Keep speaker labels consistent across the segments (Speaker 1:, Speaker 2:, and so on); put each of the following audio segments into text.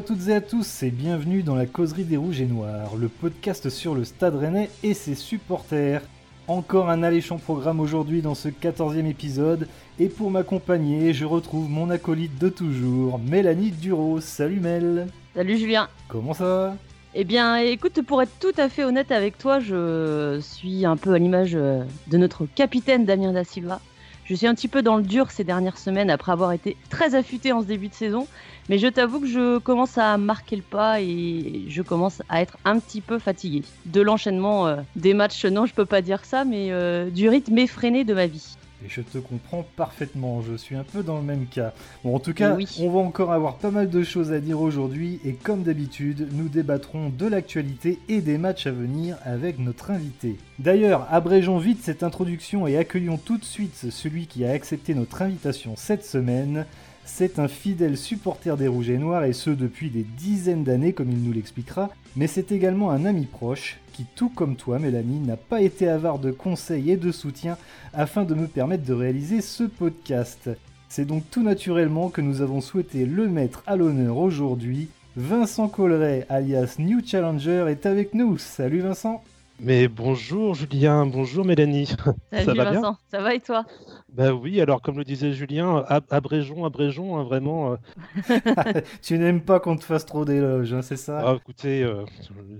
Speaker 1: À toutes et à tous et bienvenue dans la causerie des Rouges et Noirs, le podcast sur le Stade Rennais et ses supporters. Encore un alléchant programme aujourd'hui dans ce 14e épisode et pour m'accompagner, je retrouve mon acolyte de toujours, Mélanie Duro. Salut Mel
Speaker 2: Salut Julien
Speaker 1: Comment ça va?
Speaker 2: Eh bien écoute, pour être tout à fait honnête avec toi, je suis un peu à l'image euh, de notre capitaine Damien Da Silva. Je suis un petit peu dans le dur ces dernières semaines après avoir été très affûté en ce début de saison. Mais je t'avoue que je commence à marquer le pas et je commence à être un petit peu fatigué de l'enchaînement euh, des matchs. Non, je peux pas dire ça, mais euh, du rythme effréné de ma vie.
Speaker 1: Et je te comprends parfaitement, je suis un peu dans le même cas. Bon, en tout cas,
Speaker 2: Oui.
Speaker 1: on va encore avoir pas mal de choses à dire aujourd'hui, et comme d'habitude, nous débattrons de l'actualité et des matchs à venir avec notre invité. D'ailleurs, abrégeons vite cette introduction et accueillons tout de suite celui qui a accepté notre invitation cette semaine. C'est un fidèle supporter des Rouges et Noirs, et ce depuis des dizaines d'années, comme il nous l'expliquera, mais c'est également un ami proche tout comme toi, Mélanie, n'a pas été avare de conseils et de soutien afin de me permettre de réaliser ce podcast. C'est donc tout naturellement que nous avons souhaité le mettre à l'honneur aujourd'hui. Vincent Colleret, alias New Challenger, est avec nous. Salut Vincent
Speaker 3: Mais bonjour Julien, bonjour Mélanie.
Speaker 2: Salut
Speaker 3: Ça va bien
Speaker 2: Vincent, ça va et toi?
Speaker 3: Bah oui, alors comme le disait Julien, ab- abrégeons, abrégeons, hein, vraiment. euh,
Speaker 1: Tu n'aimes pas qu'on te fasse trop d'éloges, hein, c'est ça?
Speaker 3: Ah, écoutez, euh,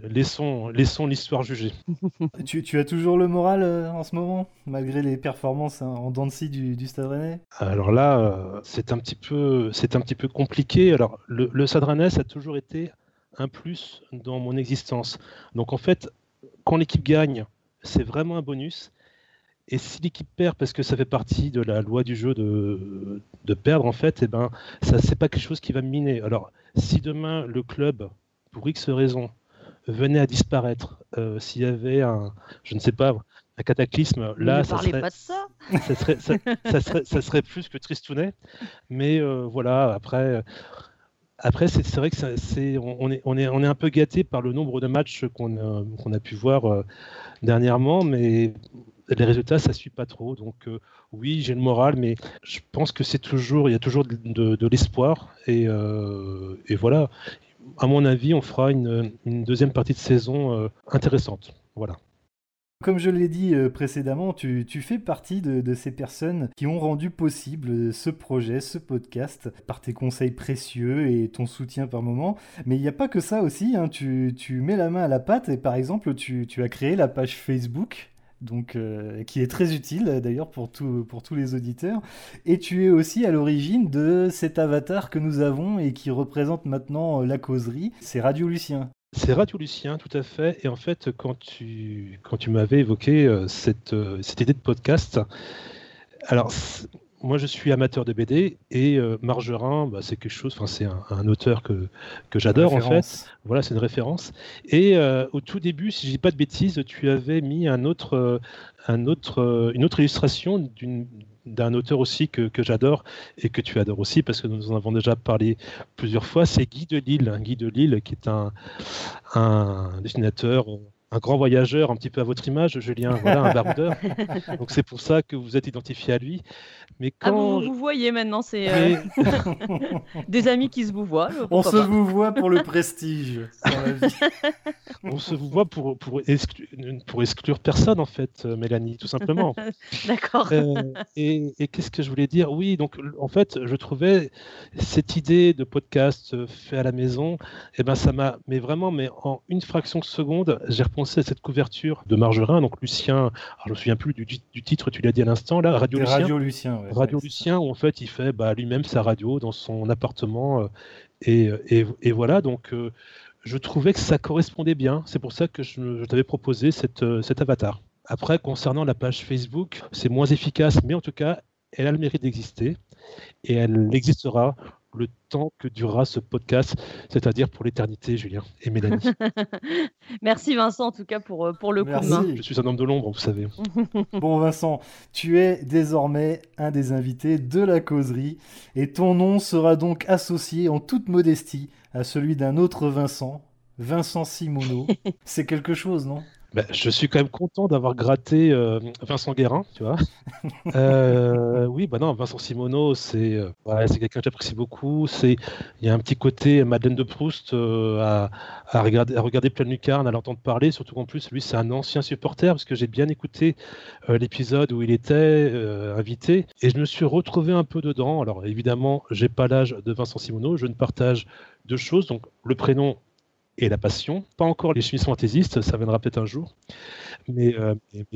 Speaker 3: laissons, laissons l'histoire juger.
Speaker 1: tu, tu as toujours le moral euh, en ce moment, malgré les performances hein, en dents de scie du, du Stade Rennais?
Speaker 3: Alors là, euh, c'est un petit peu, c'est un petit peu compliqué. Alors le, le Stade Rennais, ça a toujours été un plus dans mon existence. Donc en fait, quand l'équipe gagne, c'est vraiment un bonus. Et si l'équipe perd, parce que ça fait partie de la loi du jeu de, de perdre, en fait, eh ben, ça c'est pas quelque chose qui va miner. Alors, si demain le club, pour X raisons, venait à disparaître, euh, s'il y avait un, je ne sais pas, un cataclysme, là,
Speaker 2: ne
Speaker 3: ça serait,
Speaker 2: pas de ça
Speaker 3: ça serait, ça, ça serait, ça serait plus que tristounet. Mais euh, voilà, après, après c'est vrai que c'est, on, est, on, est, on est un peu gâté par le nombre de matchs qu'on a, qu'on a pu voir euh, dernièrement, mais les résultats, ça suit pas trop. Donc euh, oui, j'ai le moral, mais je pense que c'est toujours, il y a toujours de, l'espoir. Et, euh, et voilà, à mon avis, on fera une, une deuxième partie de saison euh, intéressante. Voilà.
Speaker 1: Comme je l'ai dit euh, précédemment, tu, fais partie de, ces personnes qui ont rendu possible euh, ce projet, ce podcast, par tes conseils précieux et ton soutien par moment. Mais il n'y a pas que ça aussi, hein, tu, mets la main à la pâte et par exemple, tu as créé la page Facebook. Donc, euh, qui est très utile d'ailleurs pour, pour tous les auditeurs. Et tu es aussi à l'origine de cet avatar que nous avons et qui représente maintenant euh, la causerie. C'est Radio Lucien.
Speaker 3: C'est Radio Lucien, tout à fait. Et en fait, quand tu, quand tu m'avais évoqué euh, cette, cette idée de podcast, alors moi je suis amateur de BD et euh, Margerin, bah, c'est quelque chose, enfin c'est un, un auteur que, que j'adore en fait. Voilà, c'est une référence. Et euh, au tout début, si je dis pas de bêtises, tu avais mis un autre, euh, un autre, une autre illustration d'un auteur aussi que, que j'adore et que tu adores aussi parce que nous en avons déjà parlé plusieurs fois, c'est Guy de Lille. Guy de Lille qui est un, un dessinateur, un grand voyageur, un petit peu à votre image, Julien, voilà, un baroudeur. Donc c'est pour ça que vous êtes identifié à lui. Mais
Speaker 2: Ah,
Speaker 3: quand...
Speaker 2: vous, vous voyez maintenant, c'est euh,
Speaker 3: Mais-
Speaker 2: des amis qui se vous voient. euh,
Speaker 1: On se vous voit pour le prestige
Speaker 3: on se vous voit pour, pour, exclu- pour exclure personne en fait, euh, Mélanie, tout simplement.
Speaker 2: D'accord.
Speaker 3: Euh, et et qu'est-ce que je voulais dire? Oui, donc en fait, je trouvais cette idée de podcast fait à la maison, et ben ça m'a, mais vraiment, mais en une fraction de seconde, j'ai repensé à cette couverture de Margerin, donc Lucien. Je me souviens plus du, du titre, tu l'as dit à l'instant là, Radio Lucien.
Speaker 1: Radio Lucien, ouais.
Speaker 3: Radio
Speaker 1: Ouais, c'est
Speaker 3: Lucien, où en fait il fait bah, lui-même sa radio dans son appartement. euh, et, et- et voilà, donc euh, je trouvais que ça correspondait bien. C'est pour ça que je, je t'avais proposé cette, euh, cet avatar. Après, concernant la page Facebook, c'est moins efficace, mais en tout cas, elle a le mérite d'exister. Et elle existera le temps que durera ce podcast, c'est-à-dire pour l'éternité, Julien et Mélanie.
Speaker 2: Merci Vincent en tout cas pour, euh, pour le coup de
Speaker 1: Merci.
Speaker 2: main.
Speaker 3: je suis un homme de l'ombre, vous savez.
Speaker 1: Bon Vincent, tu es désormais un des invités de la causerie et ton nom sera donc associé en toute modestie à celui d'un autre Vincent, Vincent Simoneau. C'est quelque chose, non?
Speaker 3: Bah, je suis quand même content d'avoir gratté euh, Vincent Guérin, tu vois. Euh, oui, bah non, Vincent Simoneau, c'est euh, quelqu'un que j'apprécie beaucoup. Il y a un petit côté Madeleine de Proust à, à, regarder à regarder plein lucarne, à l'entendre parler. Surtout qu'en plus, lui, c'est un ancien supporter parce que j'ai bien écouté l'épisode où il était invité et je me suis retrouvé un peu dedans. Alors évidemment, j'ai pas l'âge de Vincent Simoneau, je ne partage deux choses. Donc le prénom et la passion. Pas encore les chimistes fantaisistes, ça viendra peut-être un jour. Mais, euh,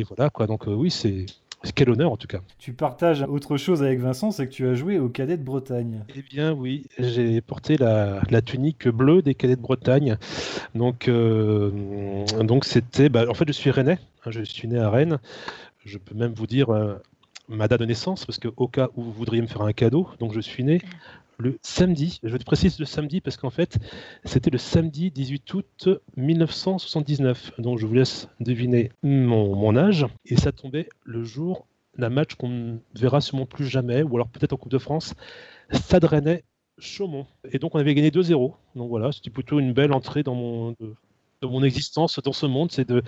Speaker 3: voilà, quoi. Donc euh, oui, c'est quel honneur en tout cas.
Speaker 1: Tu partages autre chose avec Vincent, c'est que tu as joué au Cadet de Bretagne.
Speaker 3: Eh bien oui, j'ai porté la, tunique bleue des Cadets de Bretagne. Donc euh, donc c'était, bah, en fait je suis rennais, hein, je suis né à Rennes. Je peux même vous dire ma date de naissance parce que au cas où vous voudriez me faire un cadeau, donc je suis né le samedi. Je te précise le samedi parce qu'en fait, c'était le samedi 18 août 1979. Donc je vous laisse deviner mon, âge. Et ça tombait le jour d'un match qu'on ne verra sûrement plus jamais, ou alors peut-être en Coupe de France. Stade Rennais Chaumont. Et donc on avait gagné 2-0. Donc voilà, c'était plutôt une belle entrée dans mon, mon existence dans ce monde, c'est de,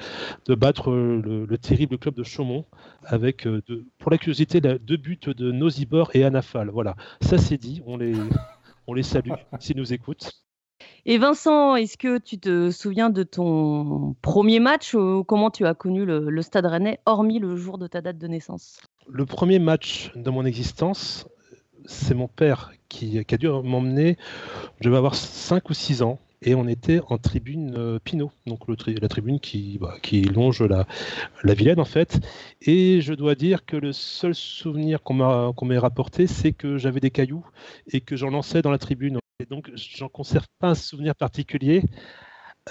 Speaker 3: battre le, terrible club de Chaumont avec, euh, pour la curiosité, deux buts de Nozibor et Anafal. Voilà, ça c'est dit, on les, on les salue s'ils nous écoutent.
Speaker 2: Et Vincent, est-ce que tu te souviens de ton premier match ou comment tu as connu le, Stade Rennais, hormis le jour de ta date de naissance?
Speaker 3: Le premier match de mon existence, c'est mon père qui, qui a dû m'emmener, je vais avoir 5 ou 6 ans, et on était en tribune euh, Pinot, donc la tribune qui, bah, qui longe la, la Vilaine en fait. Et je dois dire que le seul souvenir qu'on m'a qu'on m'ait rapporté, c'est que j'avais des cailloux et que j'en lançais dans la tribune. Et donc j'en conserve pas un souvenir particulier.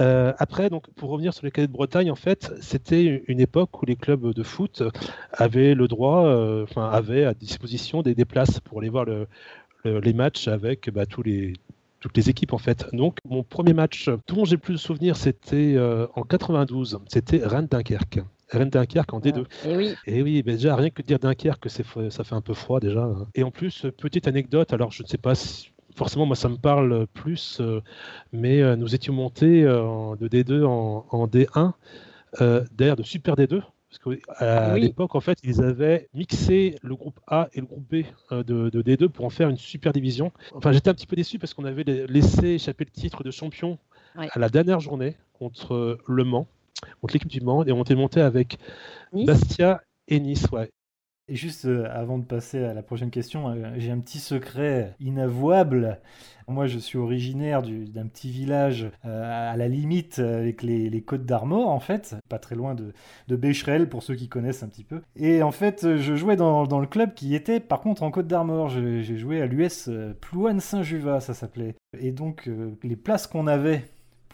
Speaker 3: Euh, après, donc, pour revenir sur les cadets de Bretagne, en fait, c'était une époque où les clubs de foot avaient le droit, euh, enfin, avaient à disposition des, des, places pour aller voir le, les matchs avec bah, tous les toutes les équipes en fait. Donc mon premier match dont j'ai plus de souvenirs, c'était euh, en 92. C'était Rennes-Dunkerque. Rennes-Dunkerque en D2.
Speaker 2: Ah, et oui.
Speaker 3: Et oui, déjà rien que de dire Dunkerque, ça fait un peu froid déjà. Et en plus, petite anecdote, alors je ne sais pas si forcément, moi, ça me parle plus, euh, mais euh, nous étions montés de D2 en, en D1, d'ailleurs de Super D2, parce qu'à l'époque, en fait, ils avaient mixé le groupe A et le groupe B euh, de, D2 pour en faire une super division. Enfin, j'étais un petit peu déçu parce qu'on avait laissé échapper le titre de champion à la dernière journée contre Le Mans, contre l'équipe du Mans, et on était monté avec Bastia et Nice. Ouais.
Speaker 1: Et juste euh, avant de passer à la prochaine question, euh, j'ai un petit secret inavouable. Moi, je suis originaire d'un petit village euh, à la limite avec les, Côtes d'Armor, en fait, pas très loin de, Bécherel, pour ceux qui connaissent un petit peu. Et en fait, je jouais dans, le club qui était, par contre, en Côte d'Armor. J'ai joué à l'US Plouane Saint-Juvat, ça s'appelait. Et donc, les places qu'on avait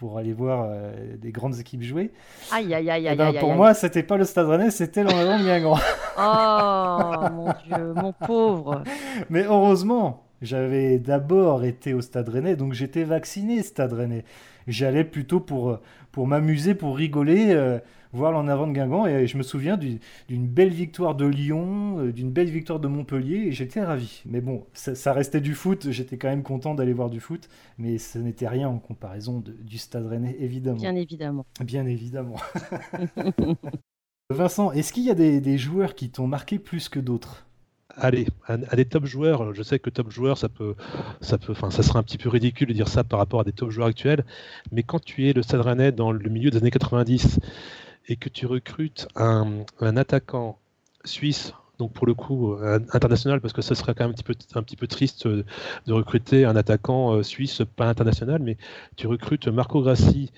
Speaker 1: pour aller voir euh, des grandes équipes jouer.
Speaker 2: Aïe, aïe, aïe, eh
Speaker 1: ben,
Speaker 2: aïe,
Speaker 1: Pour moi, c'était pas le Stade Rennais, c'était de Guingamp.
Speaker 2: oh, mon Dieu, mon pauvre.
Speaker 1: Mais heureusement, j'avais d'abord été au Stade Rennais, donc j'étais vacciné, Stade Rennais. J'allais plutôt pour, pour m'amuser, pour rigoler. Euh, voir l'en avant de Guingamp. Et je me souviens d'une belle victoire de Lyon, euh, d'une belle victoire de Montpellier, et j'étais ravi. Mais bon, ça, restait du foot, j'étais quand même content d'aller voir du foot, mais ce n'était rien en comparaison du Stade Rennais, évidemment.
Speaker 2: Bien évidemment.
Speaker 1: Bien évidemment. Vincent, est-ce qu'il y a des, joueurs qui t'ont marqué plus que d'autres?
Speaker 3: Allez, à, des top joueurs, je sais que top joueurs, ça peut, ça ça serait un petit peu ridicule de dire ça par rapport à des top joueurs actuels, mais quand tu es le Stade dans le milieu des années 90 et que tu recrutes un, attaquant suisse donc pour le coup international parce que ça serait quand même un petit peu un triste de recruter un attaquant euh, suisse pas international mais tu recrutes Marco Grassi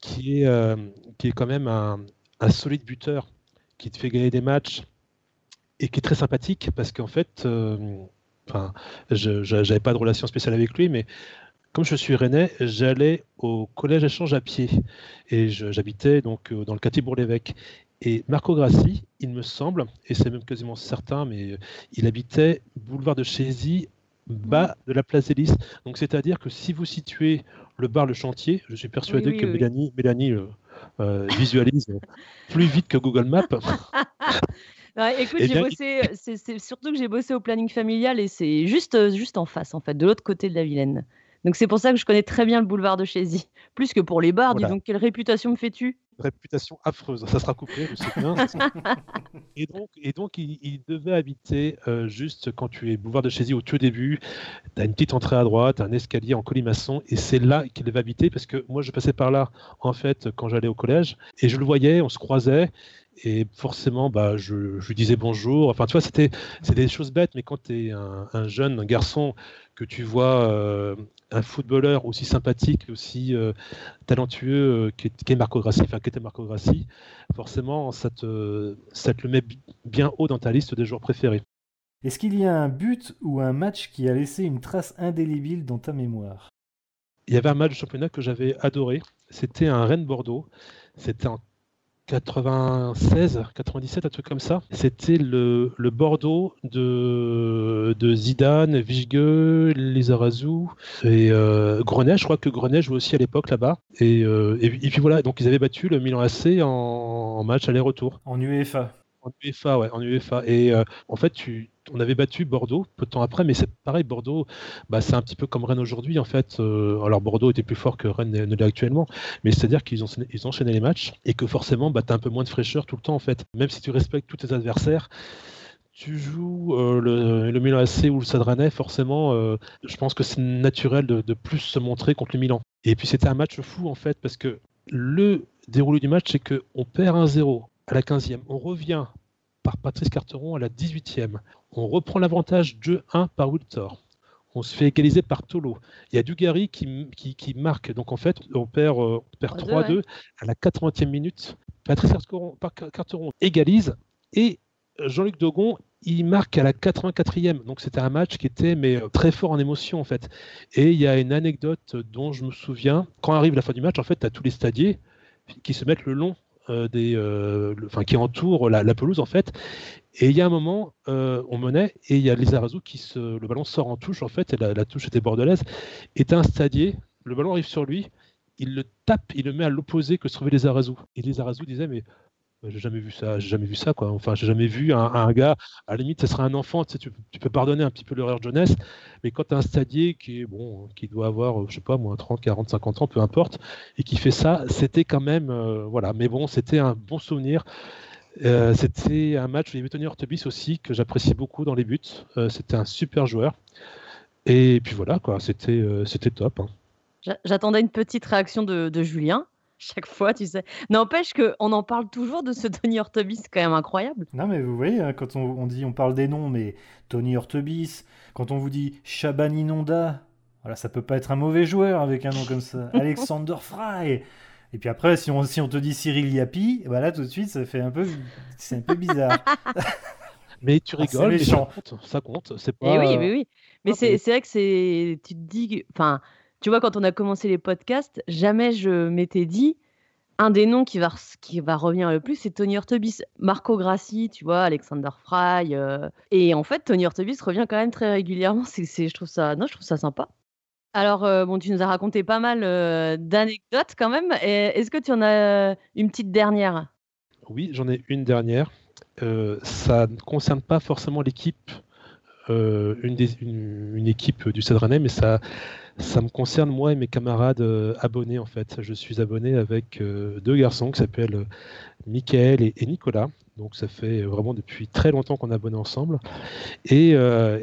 Speaker 3: qui est euh, qui est quand même un, solide buteur qui te fait gagner des matchs et qui est très sympathique parce qu'en fait euh, enfin je j'avais pas de relation spéciale avec lui mais comme je suis rennais, j'allais au collège échange à pied et j'habitais donc euh, dans le quartier Bourg-l'Évêque. Et Marco Grassi, il me semble, et c'est même quasiment certain, mais euh, il habitait boulevard de Chézy, bas de la place Hélice. Donc c'est-à-dire que si vous situez le bar Le Chantier, je suis persuadé que Mélanie, Mélanie euh, visualise plus vite que Google Maps.
Speaker 2: écoute, j'ai bossé, c'est surtout que j'ai bossé au planning familial et c'est juste, juste en face, en fait, de l'autre côté de la Vilaine. Donc c'est pour ça que je connais très bien le boulevard de Chézy. Plus que pour les bars, dis donc quelle réputation me fais-tu?
Speaker 3: Réputation affreuse. Ça sera coupé, je sais bien. et donc, et donc il, devait habiter euh, juste quand tu es boulevard de Chézy au tout début. Tu as une petite entrée à droite, un escalier en colimaçon, et c'est là qu'il devait habiter parce que moi, je passais par là, en fait, quand j'allais au collège, et je le voyais, on se croisait, et forcément, bah, je, lui disais bonjour. Enfin, tu vois, c'était c'est des choses bêtes, mais quand tu es un, jeune garçon, que tu vois euh, un footballeur aussi sympathique, aussi euh, talentueux euh, qu'est Marco Grassi, enfin qu'était Marco Grassi, forcément, ça te, ça te le met bien haut dans ta liste des joueurs préférés.
Speaker 1: Est-ce qu'il y a un but ou un match qui a laissé une trace indélébile dans ta mémoire?
Speaker 3: Il y avait un match de championnat que j'avais adoré. C'était un Rennes-Bordeaux. C'était en 96, 97, un truc comme ça. C'était le, Bordeaux de, de Zidane, Vichgueux, Lizarazu et euh, Grenet. Je crois que Grenet jouait aussi à l'époque là-bas. Euh, et, puis voilà, donc ils avaient battu le Milan AC en, match aller-retour.
Speaker 1: En UEFA.
Speaker 3: En UEFA, ouais, en UEFA. Et euh, en fait, on avait battu Bordeaux peu de temps après, mais c'est pareil, Bordeaux, bah, c'est un petit peu comme Rennes aujourd'hui en fait. Euh, alors Bordeaux était plus fort que Rennes ne l'est actuellement, mais c'est-à-dire qu'ils ont, ils enchaîné les matchs et que forcément, bah, tu as un peu moins de fraîcheur tout le temps en fait. Même si tu respectes tous tes adversaires, tu joues euh, le, Milan AC ou le Stade forcément, je pense que c'est naturel de, de, plus se montrer contre le Milan. Et puis c'était un match fou en fait, parce que le déroulé du match, c'est qu'on perd 1-0 à la 15e, on revient par Patrice Carteron à la 18e. On reprend l'avantage 2-1 par Wiltor. On se fait égaliser par Tolo. Il y a Dugarry qui, qui, marque. Donc en fait, on perd, euh, perd 3-2 à la 80e minute. Patrice Carteron égalise et Jean-Luc Dogon, il marque à la 84e. Donc c'était un match qui était mais euh, très fort en émotion en fait. Et il y a une anecdote dont je me souviens. Quand arrive la fin du match, en fait, tu as tous les stadiers qui se mettent le long des, euh, qui entoure la, pelouse en fait. Et il y a un moment, euh, on menait et il y a Lizarazu qui se, le ballon sort en touche en fait, et la, touche était bordelaise. Et un stadier, le ballon arrive sur lui, il le tape, il le met à l'opposé que se trouvait Lizarazu. Et Lizarazu disait mais j'ai jamais vu ça, j'ai jamais vu ça quoi. Enfin, j'ai jamais vu un, gars. À la limite, ce serait un enfant. Tu, peux pardonner un petit peu l'erreur de jeunesse, mais quand as un stadier qui bon, qui doit avoir, je sais pas, moins 30, 40, 50 ans, peu importe, et qui fait ça, c'était quand même, euh, voilà. Mais bon, c'était un bon souvenir. Euh, c'était un match il y avait Tony Ortebis aussi que j'appréciais beaucoup dans les buts. Euh, c'était un super joueur. Et puis voilà quoi, c'était c'était top. Hein.
Speaker 2: J'attendais une petite réaction de Julien chaque fois, tu sais. N'empêche qu'on en parle toujours de ce Tony Ortebis, c'est quand même incroyable.
Speaker 1: Non, mais vous voyez, hein, quand on, dit, on parle des noms, mais Tony Ortebis, quand on vous dit Shaban Inonda, voilà, ça peut pas être un mauvais joueur avec un nom comme ça. Alexander Fry. Et puis après, si on, si on te dit Cyril Yapi, voilà, tout de suite, ça fait un peu, c'est un peu bizarre.
Speaker 3: mais tu ah, rigoles, mais ça compte, ça compte, c'est
Speaker 2: pas. Et oui, oui, oui. Mais c'est vrai que c'est, tu te dis, enfin tu vois, quand on a commencé les podcasts, jamais je m'étais dit un des noms qui va, qui va revenir le plus, c'est Tony Ortebis. Marco Grassi, tu vois, Alexander Fry. Euh, et en fait, Tony Ortebis revient quand même très régulièrement. C'est, je, trouve ça, non, je trouve ça sympa. Alors, euh, bon, tu nous as raconté pas mal euh, d'anecdotes quand même. est-ce que tu en as une petite dernière?
Speaker 3: Oui, j'en ai une dernière. ça ne concerne pas forcément l'équipe, une, une, équipe du Stade mais ça ça me concerne moi et mes camarades euh, abonnés en fait. Je suis abonné avec euh, deux garçons qui s'appellent euh, Michael et, Nicolas. Donc ça fait vraiment depuis très longtemps qu'on est abonnés ensemble. Et,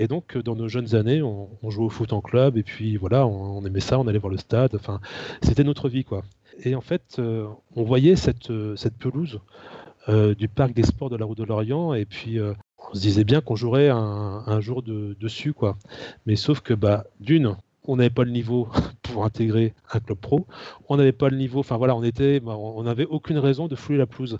Speaker 3: donc dans nos jeunes années, on, jouait au foot en club et puis voilà, on, aimait ça, on allait voir le stade. Enfin, c'était notre vie quoi. Et en fait, on voyait cette, pelouse du parc des sports de la route de l'Orient et puis on se disait bien qu'on jouerait un, jour dessus quoi. Mais sauf que bah d'une on n'avait pas le niveau pour intégrer un club pro. On n'avait pas le niveau, enfin voilà, on était, bah, on n'avait aucune raison de fouler la pelouse.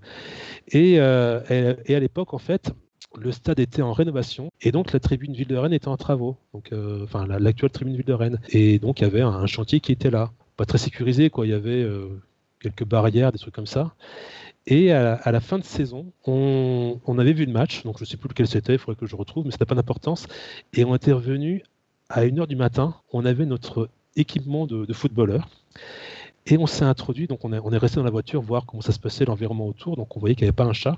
Speaker 3: Euh, et, à l'époque, en fait, le stade était en rénovation et donc la tribune ville de Rennes était en travaux. Euh, enfin, l'actuelle tribune ville de Rennes. Et donc, il y avait un, chantier qui était là, pas très sécurisé, quoi. Il y avait euh, quelques barrières, des trucs comme ça. Et à, la fin de saison, on, avait vu le match, donc je ne sais plus lequel c'était, il faudrait que je retrouve, mais ça n'a pas d'importance. Et on était revenu à 1h du matin, on avait notre équipement de, footballeur. Et on s'est introduit, donc on est, resté dans la voiture voir comment ça se passait, l'environnement autour. Donc on voyait qu'il n'y avait pas un chat.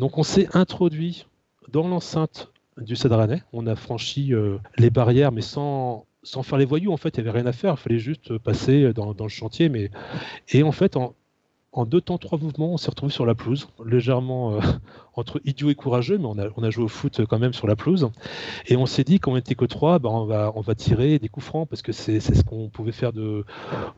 Speaker 3: Donc on s'est introduit dans l'enceinte du Cédranet. On a franchi euh, les barrières, mais sans, sans faire les voyous. En fait, il n'y avait rien à faire. Il fallait juste passer dans, le chantier. Mais... Et en fait, en, en deux temps, trois mouvements, on s'est retrouvé sur la pelouse, légèrement euh, entre idiot et courageux, mais on a, on a, joué au foot quand même sur la pelouse. Et on s'est dit, qu'on était que trois, bah, on, va, on va tirer des coups francs parce que c'est ce qu'on pouvait faire de,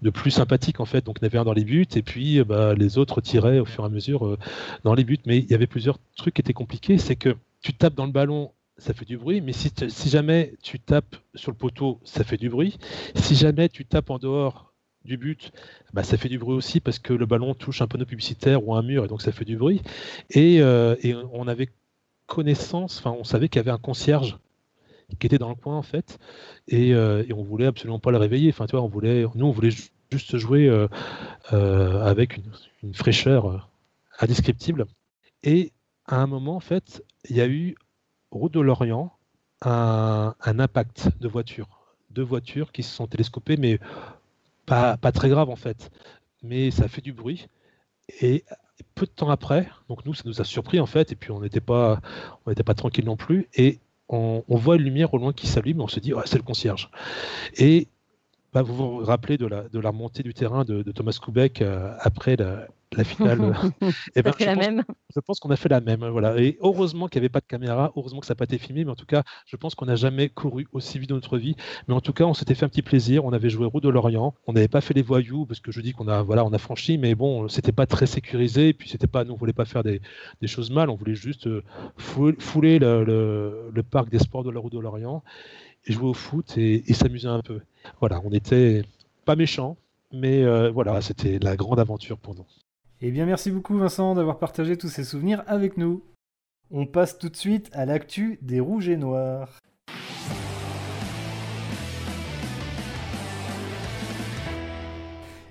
Speaker 3: de, plus sympathique en fait. Donc, en avait un dans les buts et puis bah, les autres tiraient au fur et à mesure euh, dans les buts. Mais il y avait plusieurs trucs qui étaient compliqués. C'est que tu tapes dans le ballon ça fait du bruit, mais si, si, jamais tu tapes sur le poteau, ça fait du bruit. Si jamais tu tapes en dehors du but, bah, ça fait du bruit aussi parce que le ballon touche un panneau publicitaire ou un mur et donc ça fait du bruit. Et, euh, on avait connaissance, enfin on savait qu'il y avait un concierge qui était dans le coin en fait, et, euh, et on voulait absolument pas le réveiller. Enfin tu vois, on voulait, nous on voulait juste jouer euh, avec une, fraîcheur indescriptible. Et à un moment en fait, il y a eu route de l'Orient un, un impact de voiture deux voitures qui se sont télescopées, mais pas, très grave en fait, mais ça fait du bruit. Et peu de temps après, donc nous, ça nous a surpris en fait, et puis on n'était pas, on pas tranquille non plus, et on, voit une lumière au loin qui s'allume, on se dit, c'est le concierge. Et bah, vous vous rappelez de la, de remontée du terrain de, Thomas Koubek euh, après la, la finale.
Speaker 2: et eh ben, je, la pense, même.
Speaker 3: je pense qu'on a fait la même. Voilà. Et heureusement qu'il n'y avait pas de caméra, heureusement que ça n'a pas été filmé, mais en tout cas, je pense qu'on n'a jamais couru aussi vite dans notre vie. Mais en tout cas, on s'était fait un petit plaisir. On avait joué Route de l'Orient. On n'avait pas fait les voyous, parce que je dis qu'on a, voilà, on a franchi, mais bon, c'était pas très sécurisé. Et puis, c'était pas, nous, on voulait pas faire des, des, choses mal. On voulait juste euh, fouler, le, le, parc des sports de la Route de l'Orient et jouer au foot et, et s'amuser un peu. Voilà, on était pas méchants, mais euh, voilà, c'était la grande aventure pour nous.
Speaker 1: Eh bien, merci beaucoup Vincent d'avoir partagé tous ces souvenirs avec nous. On passe tout de suite à l'actu des rouges et noirs.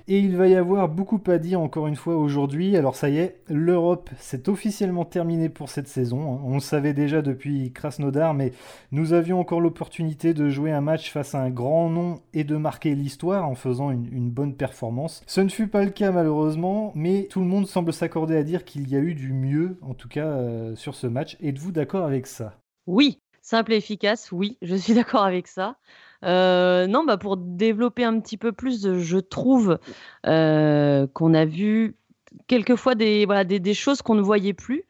Speaker 1: Et il va y avoir beaucoup à dire encore une fois aujourd'hui. Alors ça y est, l'Europe s'est officiellement terminée pour cette saison. Hein. On le savait déjà depuis Krasnodar, mais nous avions encore l'opportunité de jouer un match face à un grand nom et de marquer l'histoire en faisant une, bonne performance. Ce ne fut pas le cas malheureusement, mais tout le monde semble s'accorder à dire qu'il y a eu du mieux, en tout cas euh, sur ce match. Êtes-vous d'accord avec ça?
Speaker 2: Oui, simple et efficace, oui, je suis d'accord avec ça. Euh, non, bah pour développer un petit peu plus, je trouve euh, qu'on a vu quelquefois des, voilà, des, choses qu'on ne voyait plus,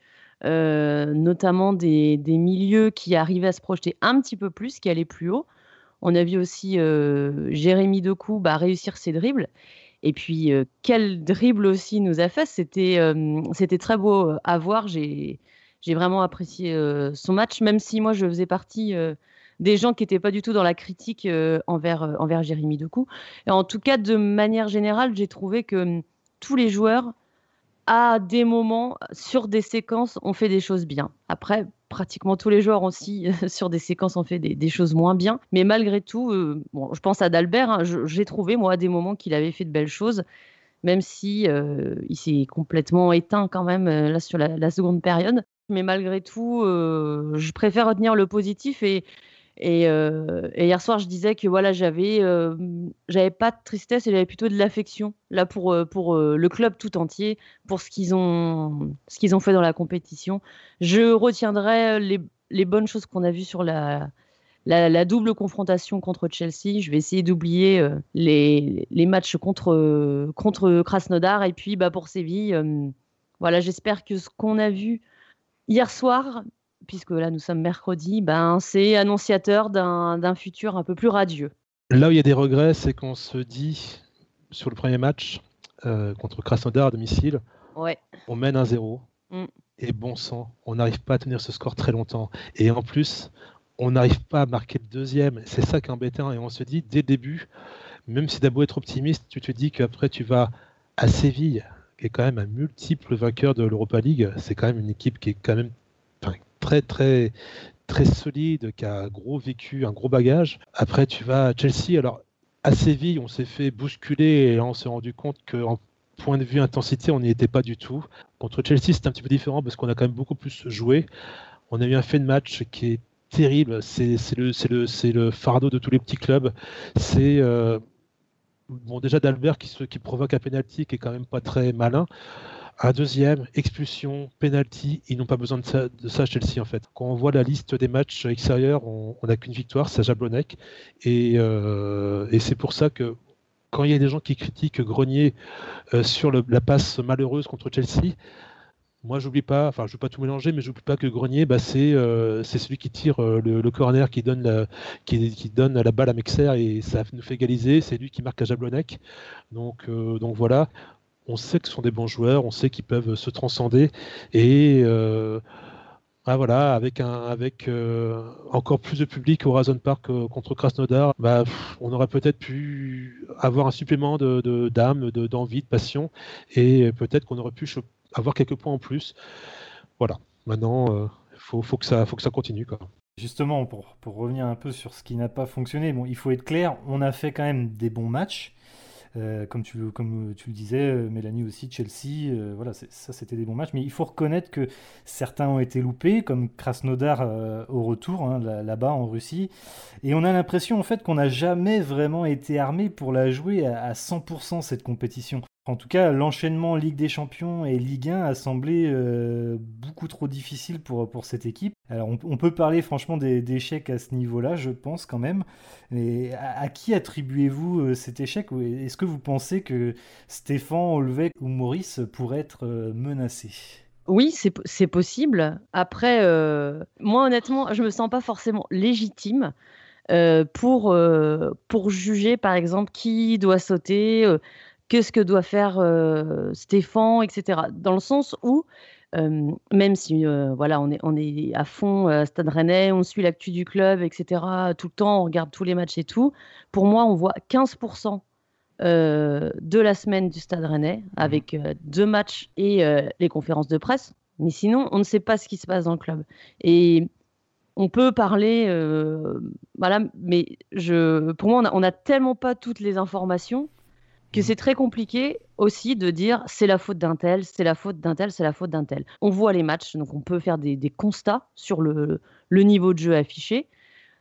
Speaker 2: euh, notamment des, des, milieux qui arrivaient à se projeter un petit peu plus, qui allaient plus haut. On a vu aussi Jérémy Doku bah, réussir ses dribbles. Et puis, quel dribble aussi nous a fait. C'était c'était très beau à voir. J'ai vraiment apprécié son match, même si moi, je faisais partie des gens qui n'étaient pas du tout dans la critique envers, envers Jérémy Decou. Et en tout cas, de manière générale, j'ai trouvé que hum, tous les joueurs, à des moments, sur des séquences, ont fait des choses bien. Après, pratiquement tous les joueurs aussi, sur des séquences, ont fait des, choses moins bien. Mais malgré tout, bon, je pense à Dalbert, hein, j'ai trouvé, moi, à des moments qu'il avait fait de belles choses même si il s'est complètement éteint quand même là sur la, la, seconde période. Mais malgré tout, je préfère retenir le positif et, euh, et, hier soir, je disais que voilà, j'avais, euh, j'avais pas de tristesse j'avais plutôt de l'affection là pour euh, pour le club tout entier, pour ce qu'ils ont ce qu'ils ont fait dans la compétition. Je retiendrai les, les bonnes choses qu'on a vues sur la, la, double confrontation contre Chelsea. Je vais essayer d'oublier les, les, matchs contre contre Krasnodar et puis bah pour Séville. voilà, j'espère que ce qu'on a vu hier soir puisque là nous sommes mercredi, ben, c'est annonciateur d'un futur un peu plus radieux.
Speaker 3: Là où il y a des regrets, c'est qu'on se dit sur le premier match euh, contre Krasnodar à domicile,
Speaker 2: ouais.
Speaker 3: on mène 1-0. Mm. Et bon sang, on n'arrive pas à tenir ce score très longtemps. Et en plus, on n'arrive pas à marquer le deuxième. C'est ça qui est embêtant. Et on se dit, dès le début, même si d'abord être optimiste, tu te dis qu'après tu vas à Séville, qui est quand même un multiple vainqueur de l'Europa League. C'est quand même une équipe qui est quand même très très très solide, qui a un gros vécu, un gros bagage. Après, tu vas à Chelsea. Alors, à Séville, on s'est fait bousculer et on s'est rendu compte qu'en point de vue intensité, on n'y était pas du tout. Contre Chelsea, c'est un petit peu différent parce qu'on a quand même beaucoup plus joué. On a eu un fait de match qui est terrible. C'est le, le, le fardeau de tous les petits clubs. C'est. Euh, bon, déjà d'Albert qui, provoque un penalty qui est quand même pas très malin. Un deuxième, expulsion, penalty, ils n'ont pas besoin de ça, de Chelsea en fait. Quand on voit la liste des matchs extérieurs, on n'a qu'une victoire, c'est à Jablonec. Euh, et c'est pour ça que quand il y a des gens qui critiquent Grenier sur la passe malheureuse contre Chelsea, moi, j'oublie pas, enfin, je ne veux pas tout mélanger, mais j'oublie pas que Grenier, bah, c'est euh, celui qui tire euh, le, corner, qui donne, la, qui, donne la balle à Mexer et ça nous fait égaliser. C'est lui qui marque à Jablonec. Donc, euh, donc voilà, on sait que ce sont des bons joueurs, on sait qu'ils peuvent se transcender et ah, voilà, avec, un, avec encore plus de public au Razon Park contre Krasnodar, bah, on aurait peut-être pu avoir un supplément de d'âme, de, d'envie, de, passion, et peut-être qu'on aurait pu avoir quelques points en plus. Voilà. Maintenant, il euh, faut, faut, que ça, faut que ça continue. Quoi.
Speaker 1: Justement, pour, pour revenir un peu sur ce qui n'a pas fonctionné, bon, il faut être clair, on a fait quand même des bons matchs. Euh, comme, tu, comme tu le disais, euh, Mélanie aussi, Chelsea, voilà, ça c'était des bons matchs. Mais il faut reconnaître que certains ont été loupés, comme Krasnodar au retour, hein, là-bas en Russie. Et on a l'impression en fait qu'on n'a jamais vraiment été armé pour la jouer à, à 100% cette compétition. En tout cas, l'enchaînement Ligue des Champions et Ligue 1 a semblé euh, beaucoup trop difficile pour, pour cette équipe. Alors, on, peut parler franchement d'échecs à ce niveau-là, je pense quand même. Mais à, qui attribuez-vous euh, cet échec? Est-ce que vous pensez que Stéphane, Olvec ou Maurice pourraient être euh, menacés?
Speaker 2: Oui, c'est possible. Après, moi honnêtement, je me sens pas forcément légitime pour, pour juger, par exemple, qui doit sauter qu'est-ce que doit faire euh, Stéphane, etc. Dans le sens où, euh, même si euh, voilà, on est, on est à fond à Stade Rennais, on suit l'actu du club, etc. Tout le temps, on regarde tous les matchs et tout. Pour moi, on voit 15% de la semaine du Stade Rennais mmh avec deux matchs et les conférences de presse. Mais sinon, on ne sait pas ce qui se passe dans le club. Et on peut parler, voilà, mais je, pour moi, on n'a tellement pas toutes les informations que c'est très compliqué aussi de dire c'est la faute d'un tel, c'est la faute d'un tel, c'est la faute d'un tel. On voit les matchs, donc on peut faire des, constats sur le, niveau de jeu affiché.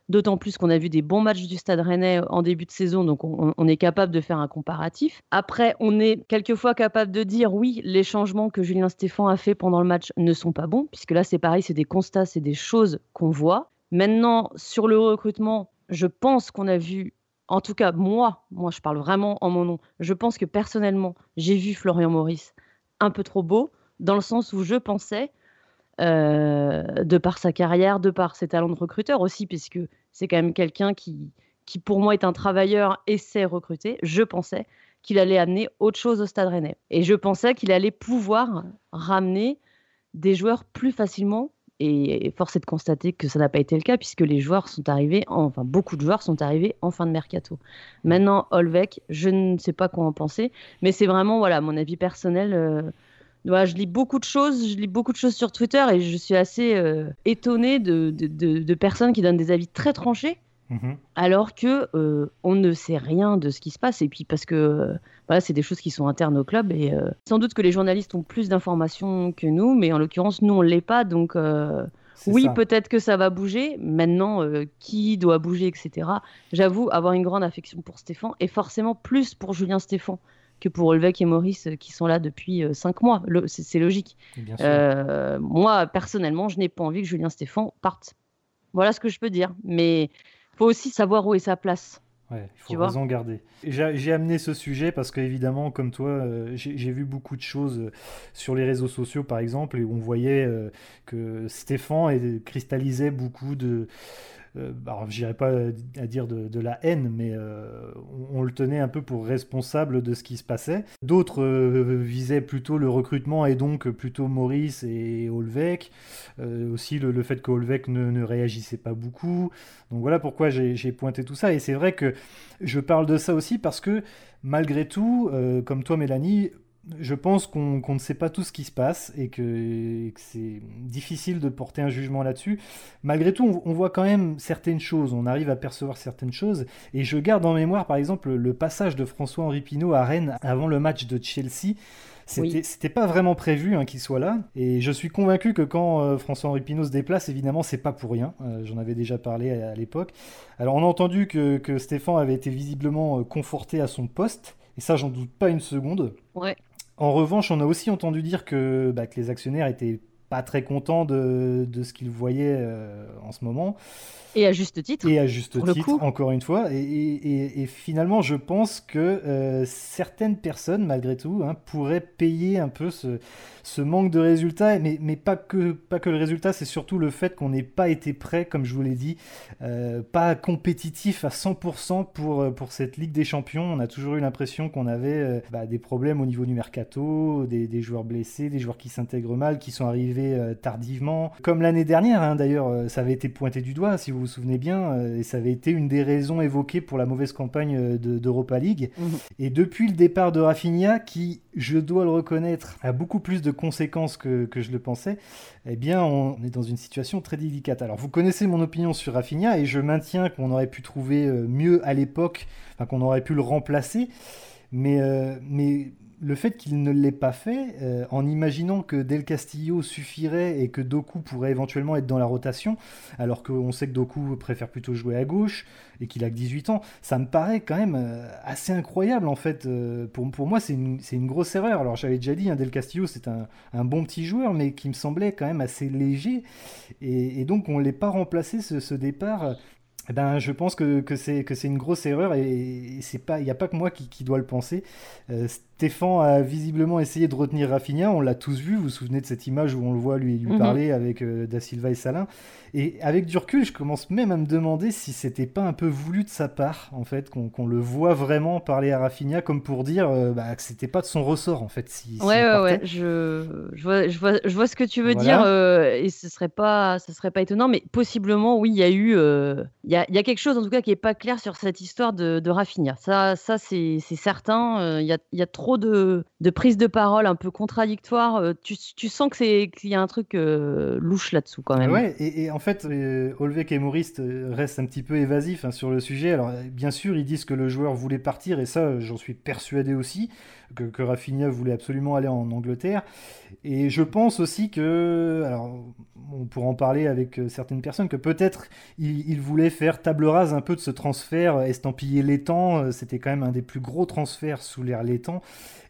Speaker 2: D'autant plus qu'on a vu des bons matchs du Stade Rennais en début de saison, donc on, est capable de faire un comparatif. Après, on est quelquefois capable de dire oui, les changements que Julien Stéphan a fait pendant le match ne sont pas bons, puisque là c'est pareil, c'est des constats, c'est des choses qu'on voit. Maintenant, sur le recrutement, je pense qu'on a vu en tout cas, moi, moi, je parle vraiment en mon nom. Je pense que personnellement, j'ai vu Florian Maurice un peu trop beau, dans le sens où je pensais, euh, de par sa carrière, de par ses talents de recruteur aussi, puisque c'est quand même quelqu'un qui, qui, pour moi, est un travailleur et sait recruter. Je pensais qu'il allait amener autre chose au Stade Rennais. Et je pensais qu'il allait pouvoir ramener des joueurs plus facilement et force est de constater que ça n'a pas été le cas puisque les joueurs sont arrivés, enfin beaucoup de joueurs sont arrivés en fin de mercato. Maintenant, Olvec, je ne sais pas quoi en penser, mais c'est vraiment voilà mon avis personnel. Euh, je lis beaucoup de choses, je lis beaucoup de choses sur Twitter et je suis assez euh, étonnée de, de, personnes qui donnent des avis très tranchés Mhm. Alors que euh, on ne sait rien de ce qui se passe. Et puis parce que euh, voilà, c'est des choses qui sont internes au club. Et euh, sans doute que les journalistes ont plus d'informations que nous, mais en l'occurrence, nous, on ne l'est pas. Donc oui, peut-être que ça va bouger. Maintenant, qui doit bouger, etc. J'avoue avoir une grande affection pour Stéphane et forcément plus pour Julien Stéphane que pour Olvec et Maurice qui sont là depuis cinq mois. C'est logique. moi, personnellement, je n'ai pas envie que Julien Stéphane parte. Voilà ce que je peux dire. Mais faut aussi savoir où est sa place.
Speaker 1: Ouais, il faut raison garder. J'ai amené ce sujet parce qu'évidemment, comme toi, euh, j'ai vu beaucoup de choses euh, sur les réseaux sociaux, par exemple, et on voyait euh, que Stéphane cristallisait beaucoup de, euh, alors j'irai pas à dire de, la haine, mais euh, on, le tenait un peu pour responsable de ce qui se passait. D'autres euh, visaient plutôt le recrutement et donc plutôt Maurice et Olvec. aussi le, fait que ne, ne, réagissait pas beaucoup. Donc voilà pourquoi j'ai pointé tout ça. Et c'est vrai que je parle de ça aussi parce que malgré tout, comme toi Mélanie, je pense qu'on ne sait pas tout ce qui se passe et que, c'est difficile de porter un jugement là-dessus. Malgré tout, on, voit quand même certaines choses, on arrive à percevoir certaines choses. Et je garde en mémoire, par exemple, le passage de François-Henri Pinault à Rennes avant le match de Chelsea. C'était pas vraiment prévu hein, qu'il soit là. Et je suis convaincu que quand euh, François-Henri Pinault se déplace, évidemment, c'est pas pour rien. Euh, j'en avais déjà parlé à, l'époque. Alors, on a entendu que, que Stéphane avait été visiblement euh, conforté à son poste. Et ça, j'en doute pas une seconde.
Speaker 2: Ouais.
Speaker 1: En revanche, on a aussi entendu dire que, bah, les actionnaires étaient pas très content de, de ce qu'il voyait en ce moment.
Speaker 2: Et à juste titre.
Speaker 1: Et à juste titre, encore une fois. Et, et, finalement, je pense que euh, certaines personnes, malgré tout, hein, pourraient payer un peu ce, ce manque de résultats. Mais, mais pas, que, pas que le résultat, c'est surtout le fait qu'on n'ait pas été prêt, comme je vous l'ai dit, euh, pas compétitif à 100% pour, euh, pour cette Ligue des Champions. On a toujours eu l'impression qu'on avait bah, des problèmes au niveau du mercato, des, des joueurs blessés, des joueurs qui s'intègrent mal, qui sont arrivés tardivement. Comme l'année dernière, hein, d'ailleurs, ça avait été pointé du doigt, si vous vous souvenez bien, euh, et ça avait été une des raisons évoquées pour la mauvaise campagne euh, d'Europa League. Mhm. Et depuis le départ de Rafinha, qui, je dois le reconnaître, a beaucoup plus de conséquences que, que je le pensais, eh bien, on est dans une situation très délicate. Alors, vous connaissez mon opinion sur Rafinha, et je maintiens qu'on aurait pu trouver euh, mieux à l'époque, enfin, qu'on aurait pu le remplacer. Mais, mais le fait qu'il ne l'ait pas fait, euh, en imaginant que Del Castillo suffirait et que Doku pourrait éventuellement être dans la rotation, alors qu'on sait que Doku préfère plutôt jouer à gauche et qu'il a que 18 ans, ça me paraît quand même euh, assez incroyable en fait. Euh, pour, pour moi, c'est une, une, grosse erreur. Alors j'avais déjà dit, hein, Del Castillo c'est un, un, bon petit joueur, mais qui me semblait quand même assez léger. Et, donc on ne l'ait pas remplacé ce, départ eh ben, je pense que, que c'est une grosse erreur et, c'est pas il n'y a pas que moi qui, dois le penser. Stéphane a visiblement essayé de retenir Rafinha, on l'a tous vu, vous vous souvenez de cette image où on le voit lui, lui mhm. parler avec euh, Da Silva et Salin. Et avec du recul, je commence même à me demander si c'était pas un peu voulu de sa part, en fait, qu'on le voit vraiment parler à Rafinha comme pour dire euh, bah, que c'était pas de son ressort, en fait. Si,
Speaker 2: ouais, ouais, ouais, je, je, vois, je, vois, je vois ce que tu veux dire euh, et ce serait pas, ce serait pas étonnant, mais possiblement, oui, il y a eu, il y, a, y, a, quelque chose en tout cas qui est pas clair sur cette histoire de, de Rafinha. Ça, ça c'est certain. Il y a, y a trop de, de prise de parole un peu contradictoire. Euh, tu, sens qu'il y a un truc euh, louche là-dessous quand même.
Speaker 1: Ouais, et, en fait, euh, Olvek et Maurice restent un petit peu évasifs hein, sur le sujet. Alors, bien sûr, ils disent que le joueur voulait partir, et ça, j'en suis persuadé aussi, que, que voulait absolument aller en Angleterre. Et je pense aussi que, alors, on pourra en parler avec certaines personnes, que peut-être il, voulait faire table rase un peu de ce transfert estampillé Létang. C'était quand même un des plus gros transferts sous l'ère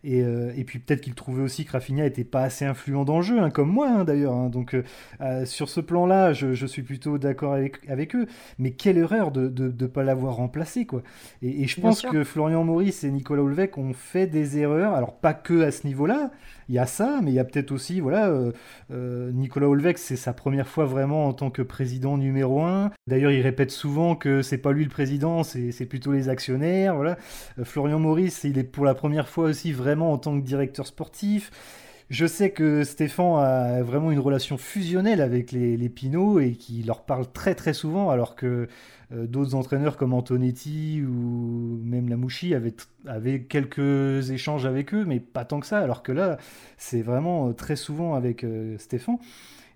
Speaker 1: Euh, et, puis peut-être qu'il trouvait aussi que Rafinha n'était pas assez influent dans le jeu, hein, comme moi hein, d'ailleurs. Hein. Donc euh, euh, sur ce plan-là, je, suis plutôt d'accord avec, avec eux. Mais quelle erreur de ne pas l'avoir remplacé. quoi. Et, je pense que Florian Maurice et Nicolas Hulvec ont fait des erreurs, alors pas que à ce niveau-là, il y a ça, mais il y a peut-être aussi, voilà, euh, euh, Nicolas Olvec, c'est sa première fois vraiment en tant que président numéro un. D'ailleurs, il répète souvent que c'est pas lui le président, c'est plutôt les actionnaires, voilà. Euh, Florian Maurice, il est pour la première fois aussi vraiment en tant que directeur sportif. Je sais que Stéphane a vraiment une relation fusionnelle avec les, les et qu'il leur parle très très souvent, alors que euh, d'autres entraîneurs comme Antonetti ou même Lamouchi avaient, quelques échanges avec eux, mais pas tant que ça, alors que là, c'est vraiment euh, très souvent avec euh, Stéphane.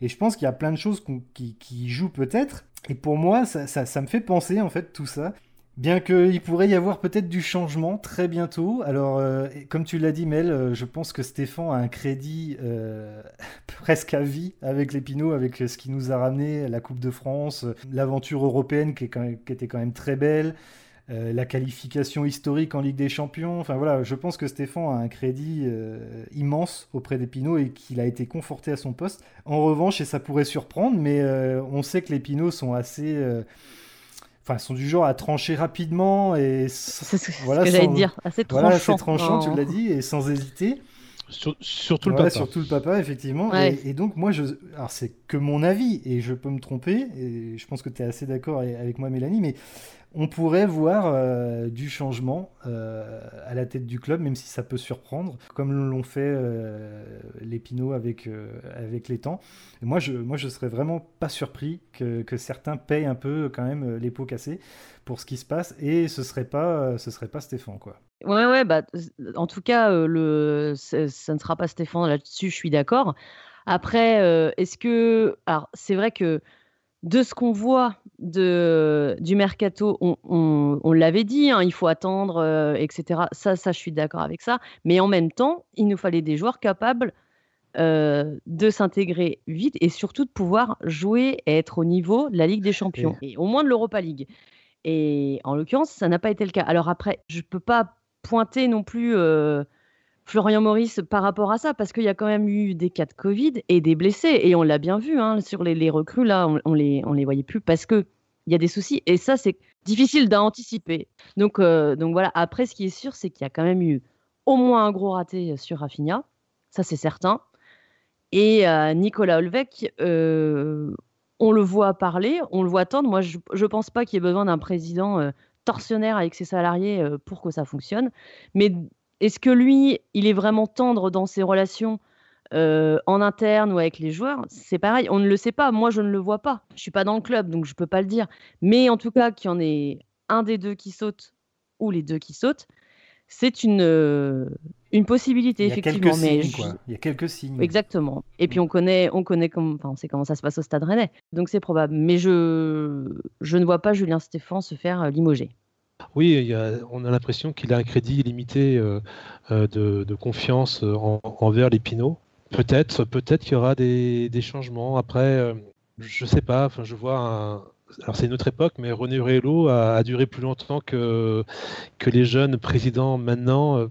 Speaker 1: Et je pense qu'il y a plein de choses qui, qui, jouent peut-être. Et pour moi, ça, me fait penser, en fait, tout ça, Bien qu'il pourrait y avoir peut-être du changement très bientôt. Alors, euh, comme tu l'as dit, Mel, euh, je pense que Stéphane a un crédit euh, presque à vie avec l'Épinot, avec ce qui nous a ramené la Coupe de France, l'aventure européenne qui, était quand même très belle, la qualification historique en Ligue des Champions. Enfin voilà, je pense que Stéphane a un crédit immense auprès d'Épinot et qu'il a été conforté à son poste. En revanche, et ça pourrait surprendre, mais on sait que les Pinots sont assez enfin, sont du genre à trancher rapidement et
Speaker 2: c'est ce, voilà, que j'allais dire, assez tranchant. Voilà, assez
Speaker 1: tranchant, tu l'as dit, et sans hésiter.
Speaker 3: Sur, surtout le papa.
Speaker 1: Surtout le papa, effectivement. Et, et, donc, moi, je... alors c'est que mon avis, et je peux me tromper, et je pense que tu es assez d'accord avec moi, Mélanie, mais on pourrait voir euh, du changement euh, à la tête du club, même si ça peut surprendre, comme l'ont fait euh, les Pinots avec, avec les temps. moi, je moi, je serais vraiment pas surpris que, certains payent un peu quand même les pots cassés pour ce qui se passe, et ce serait pas, serait pas Stéphane, quoi.
Speaker 2: Ouais, ouais, bah, en tout cas, le, ça ne sera pas Stéphane là-dessus, je suis d'accord. Après, est-ce que. Alors, c'est vrai que de ce qu'on voit de, du mercato, on, l'avait dit, hein, il faut attendre, euh, etc. Ça, ça, je suis d'accord avec ça. Mais en même temps, il nous fallait des joueurs capables euh, de s'intégrer vite et surtout de pouvoir jouer et être au niveau de la Ligue des Champions et, au moins de l'Europa League. Et en l'occurrence, ça n'a pas été le cas. Alors après, je ne peux pas pointer non plus. Euh, Florian Maurice par rapport à ça, parce qu'il y a quand même eu des cas de Covid et des blessés, et on l'a bien vu hein, sur les, recrues, là, on, les, on les voyait plus parce qu'il y a des soucis, et ça, c'est difficile d'anticiper. Donc, euh, donc voilà, après, ce qui est sûr, c'est qu'il y a quand même eu au moins un gros raté sur Rafinha, ça c'est certain. Et euh, Nicolas Olvec, euh, on le voit parler, on le voit tendre. Moi, je ne pense pas qu'il y ait besoin d'un président torsionnaire avec ses salariés pour que ça fonctionne. Mais est-ce que lui, il est vraiment tendre dans ses relations euh, en interne ou avec les joueurs? C'est pareil, on ne le sait pas. Moi, je ne le vois pas. Je suis pas dans le club, donc je peux pas le dire. Mais en tout cas, qu'il y en ait un des deux qui saute ou les deux qui sautent, c'est une, euh, une possibilité, effectivement.
Speaker 1: mais Il y a quelques signes.
Speaker 2: Exactement. Et puis on connaît, on connaît comment, enfin, on sait comment ça se passe au Stade Rennais, donc c'est probable. Mais je, je ne vois pas Julien Stéphan se faire euh, limoger.
Speaker 3: Oui, on a l'impression qu'il a un crédit illimité euh, euh, de, confiance euh, envers les Pinots. Peut-être, peut-être qu'il y aura des, changements. Après, je ne sais pas. Enfin, je vois un, alors c'est une autre époque, mais René Rélo a, duré plus longtemps que, que les jeunes présidents maintenant.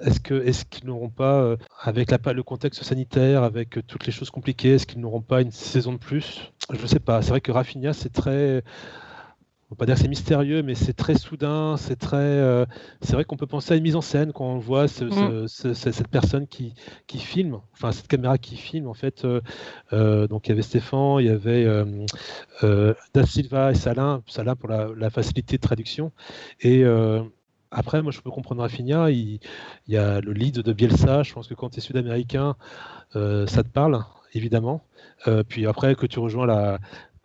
Speaker 3: Est-ce qu'ils n'auront pas, avec le contexte sanitaire, avec toutes les choses compliquées, est-ce qu'ils n'auront pas une saison de plus? Je ne sais pas. C'est vrai que Rafinha, c'est très on va pas dire que c'est mystérieux, mais c'est très soudain, c'est très, euh, c'est vrai qu'on peut penser à une mise en scène quand on voit mm. cette personne qui, qui filme, enfin cette caméra qui filme en fait. Euh, euh, donc il y avait Stéphane, il y avait Da Silva et Salin, Salin pour la, facilité de traduction. Et après, moi je peux comprendre Rafinha, il, il, y a le lead de Bielsa, je pense que quand tu es sud-américain, ça te parle évidemment. puis après que tu rejoins la,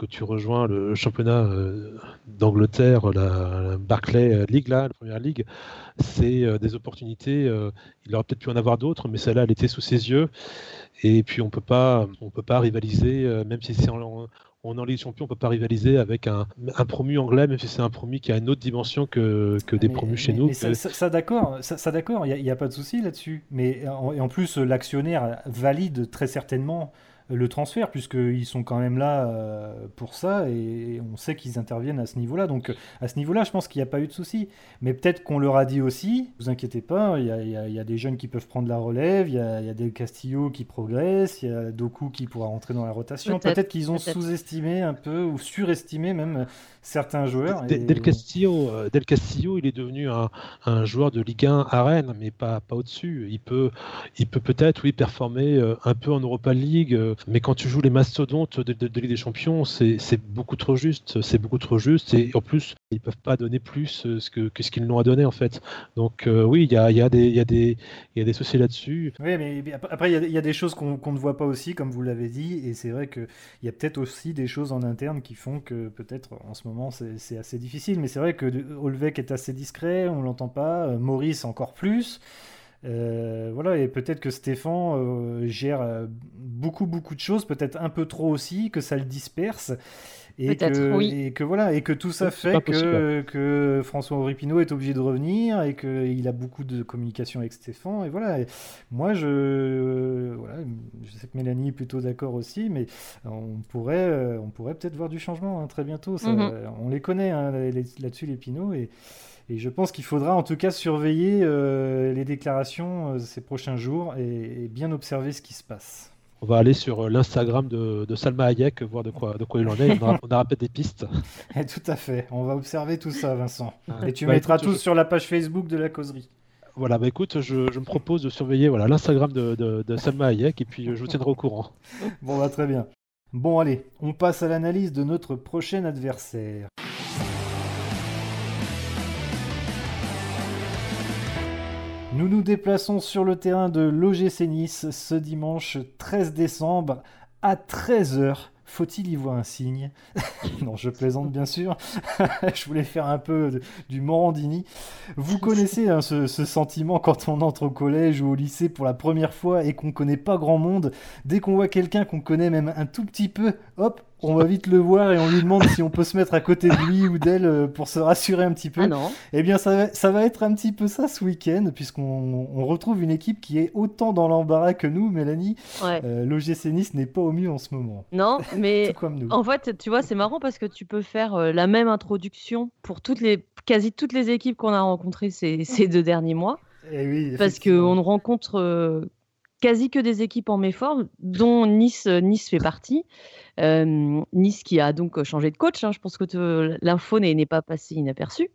Speaker 3: que tu rejoins le championnat euh, d'Angleterre, la, Barclay League, là, la première ligue, c'est euh, des opportunités. Euh, il aurait peut-être pu en avoir d'autres, mais celle-là, elle était sous ses yeux. Et puis on peut pas, on peut pas rivaliser, même si c'est en, on en Ligue des Champions, on peut pas rivaliser avec un, promu anglais, même si c'est un promu qui a une autre dimension que, des promus chez nous.
Speaker 1: ça, d'accord, ça, d'accord, il n'y a, pas de souci là-dessus. Mais et en plus, l'actionnaire valide très certainement le transfert, puisqu'ils sont quand même là euh, pour ça, et on sait qu'ils interviennent à ce niveau-là. Donc à ce niveau-là, je pense qu'il n'y a pas eu de souci. Mais peut-être qu'on leur a dit aussi, vous inquiétez pas, il y a, des jeunes qui peuvent prendre la relève, il y a, Del Castillo qui progresse, il y a Doku qui pourra rentrer dans la rotation. Peut-être qu'ils ont sous-estimé un peu, ou surestimé même certains joueurs.
Speaker 3: Del, Castillo, euh, Del Castillo, il est devenu un, joueur de Ligue 1 à Rennes, mais pas, pas au-dessus. Il peut il peut peut-être, oui, performer euh, un peu en Europa League mais quand tu joues les mastodontes de, de, Ligue des Champions, c'est beaucoup trop juste. C'est beaucoup trop juste. Et en plus, ils peuvent pas donner plus euh, que, que ce qu'ils n'ont à donner, en fait. Donc, euh, oui, il y a, y, a y, y a des soucis là-dessus.
Speaker 1: Oui, mais après, il y, a des choses qu'on ne voit pas aussi, comme vous l'avez dit. Et c'est vrai qu'il y a peut-être aussi des choses en interne qui font que peut-être en ce moment, c'est assez difficile. Mais c'est vrai que Olvec est assez discret, on l'entend pas. Euh, Maurice encore plus. Euh, voilà, et peut-être que Stéphane euh, gère beaucoup, beaucoup de choses, peut-être un peu trop aussi, que ça le disperse. Et que, et que voilà, et que tout ça fait que, que François Auripino est obligé de revenir et qu'il a beaucoup de communication avec Stéphane. Et voilà, moi je, voilà, je sais que Mélanie est plutôt d'accord aussi, mais on pourrait, on pourrait peut-être voir du changement hein, très bientôt. Mhm. On les connaît hein, là-dessus, les Pinot. Et, et je pense qu'il faudra en tout cas surveiller euh, les déclarations euh, ces prochains jours et, bien observer ce qui se passe.
Speaker 3: On va aller sur euh, l'Instagram de, Salma Hayek, voir de quoi, de quoi il en est. On aura, peut-être des pistes.
Speaker 1: Et tout à fait. On va observer tout ça, Vincent. et tu mettras tout sur la page Facebook de la causerie.
Speaker 3: Voilà, bah écoute, je, me propose de surveiller voilà, l'Instagram de, de, Salma Hayek et puis je vous tiendrai au courant.
Speaker 1: Bon, bah très bien. Bon, allez, on passe à l'analyse de notre prochain adversaire. Nous nous déplaçons sur le terrain de l'OGC Nice ce dimanche 13 décembre à 13h. Faut-il y voir un signe? Non, je plaisante bien sûr. je voulais faire un peu du Morandini. Vous connaissez hein, ce, ce, sentiment quand on entre au collège ou au lycée pour la première fois et qu'on connaît pas grand monde. Dès qu'on voit quelqu'un qu'on connaît même un tout petit peu, hop, on va vite le voir et on lui demande si on peut se mettre à côté de lui ou d'elle euh, pour se rassurer un petit peu.
Speaker 2: Ah non.
Speaker 1: Eh bien, ça va, ça va être un petit peu ça ce week-end, puisqu'on on retrouve une équipe qui est autant dans l'embarras que nous, Mélanie.
Speaker 2: Ouais.
Speaker 1: Euh, L'OGC Nice n'est pas au mieux en ce moment.
Speaker 2: Non, mais comme nous. en fait, tu vois, c'est marrant parce que tu peux faire euh, la même introduction pour toutes les, quasi toutes les équipes qu'on a rencontrées ces, ces deux derniers mois.
Speaker 1: Eh oui,
Speaker 2: parce qu'on ne rencontre quasi que des équipes en méforme, dont Nice, nice fait partie. nice qui a donc changé de coach. Hein. je pense que l'info n'est pas passée inaperçue.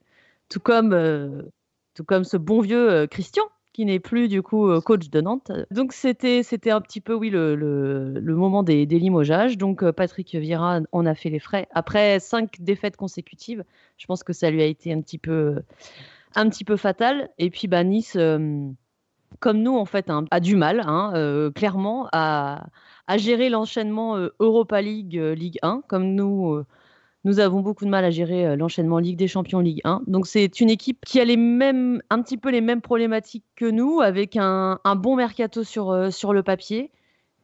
Speaker 2: Tout comme, tout comme ce bon vieux Christian qui n'est plus du coup euh, coach de Nantes. Donc c'était un petit peu oui le, le, moment des, des, limogeages. Donc euh, Patrick Vieira en a fait les frais après cinq défaites consécutives. Je pense que ça lui a été un petit peu un petit peu fatal. Et puis bah, Nice, euh, comme nous en fait, hein, a du mal hein, clairement à, gérer l'enchaînement Europa League Ligue 1 comme nous nous avons beaucoup de mal à gérer euh, l'enchaînement Ligue des Champions, Ligue 1. Donc c'est une équipe qui a les mêmes, un petit peu les mêmes problématiques que nous, avec un, bon mercato sur, euh, sur le papier,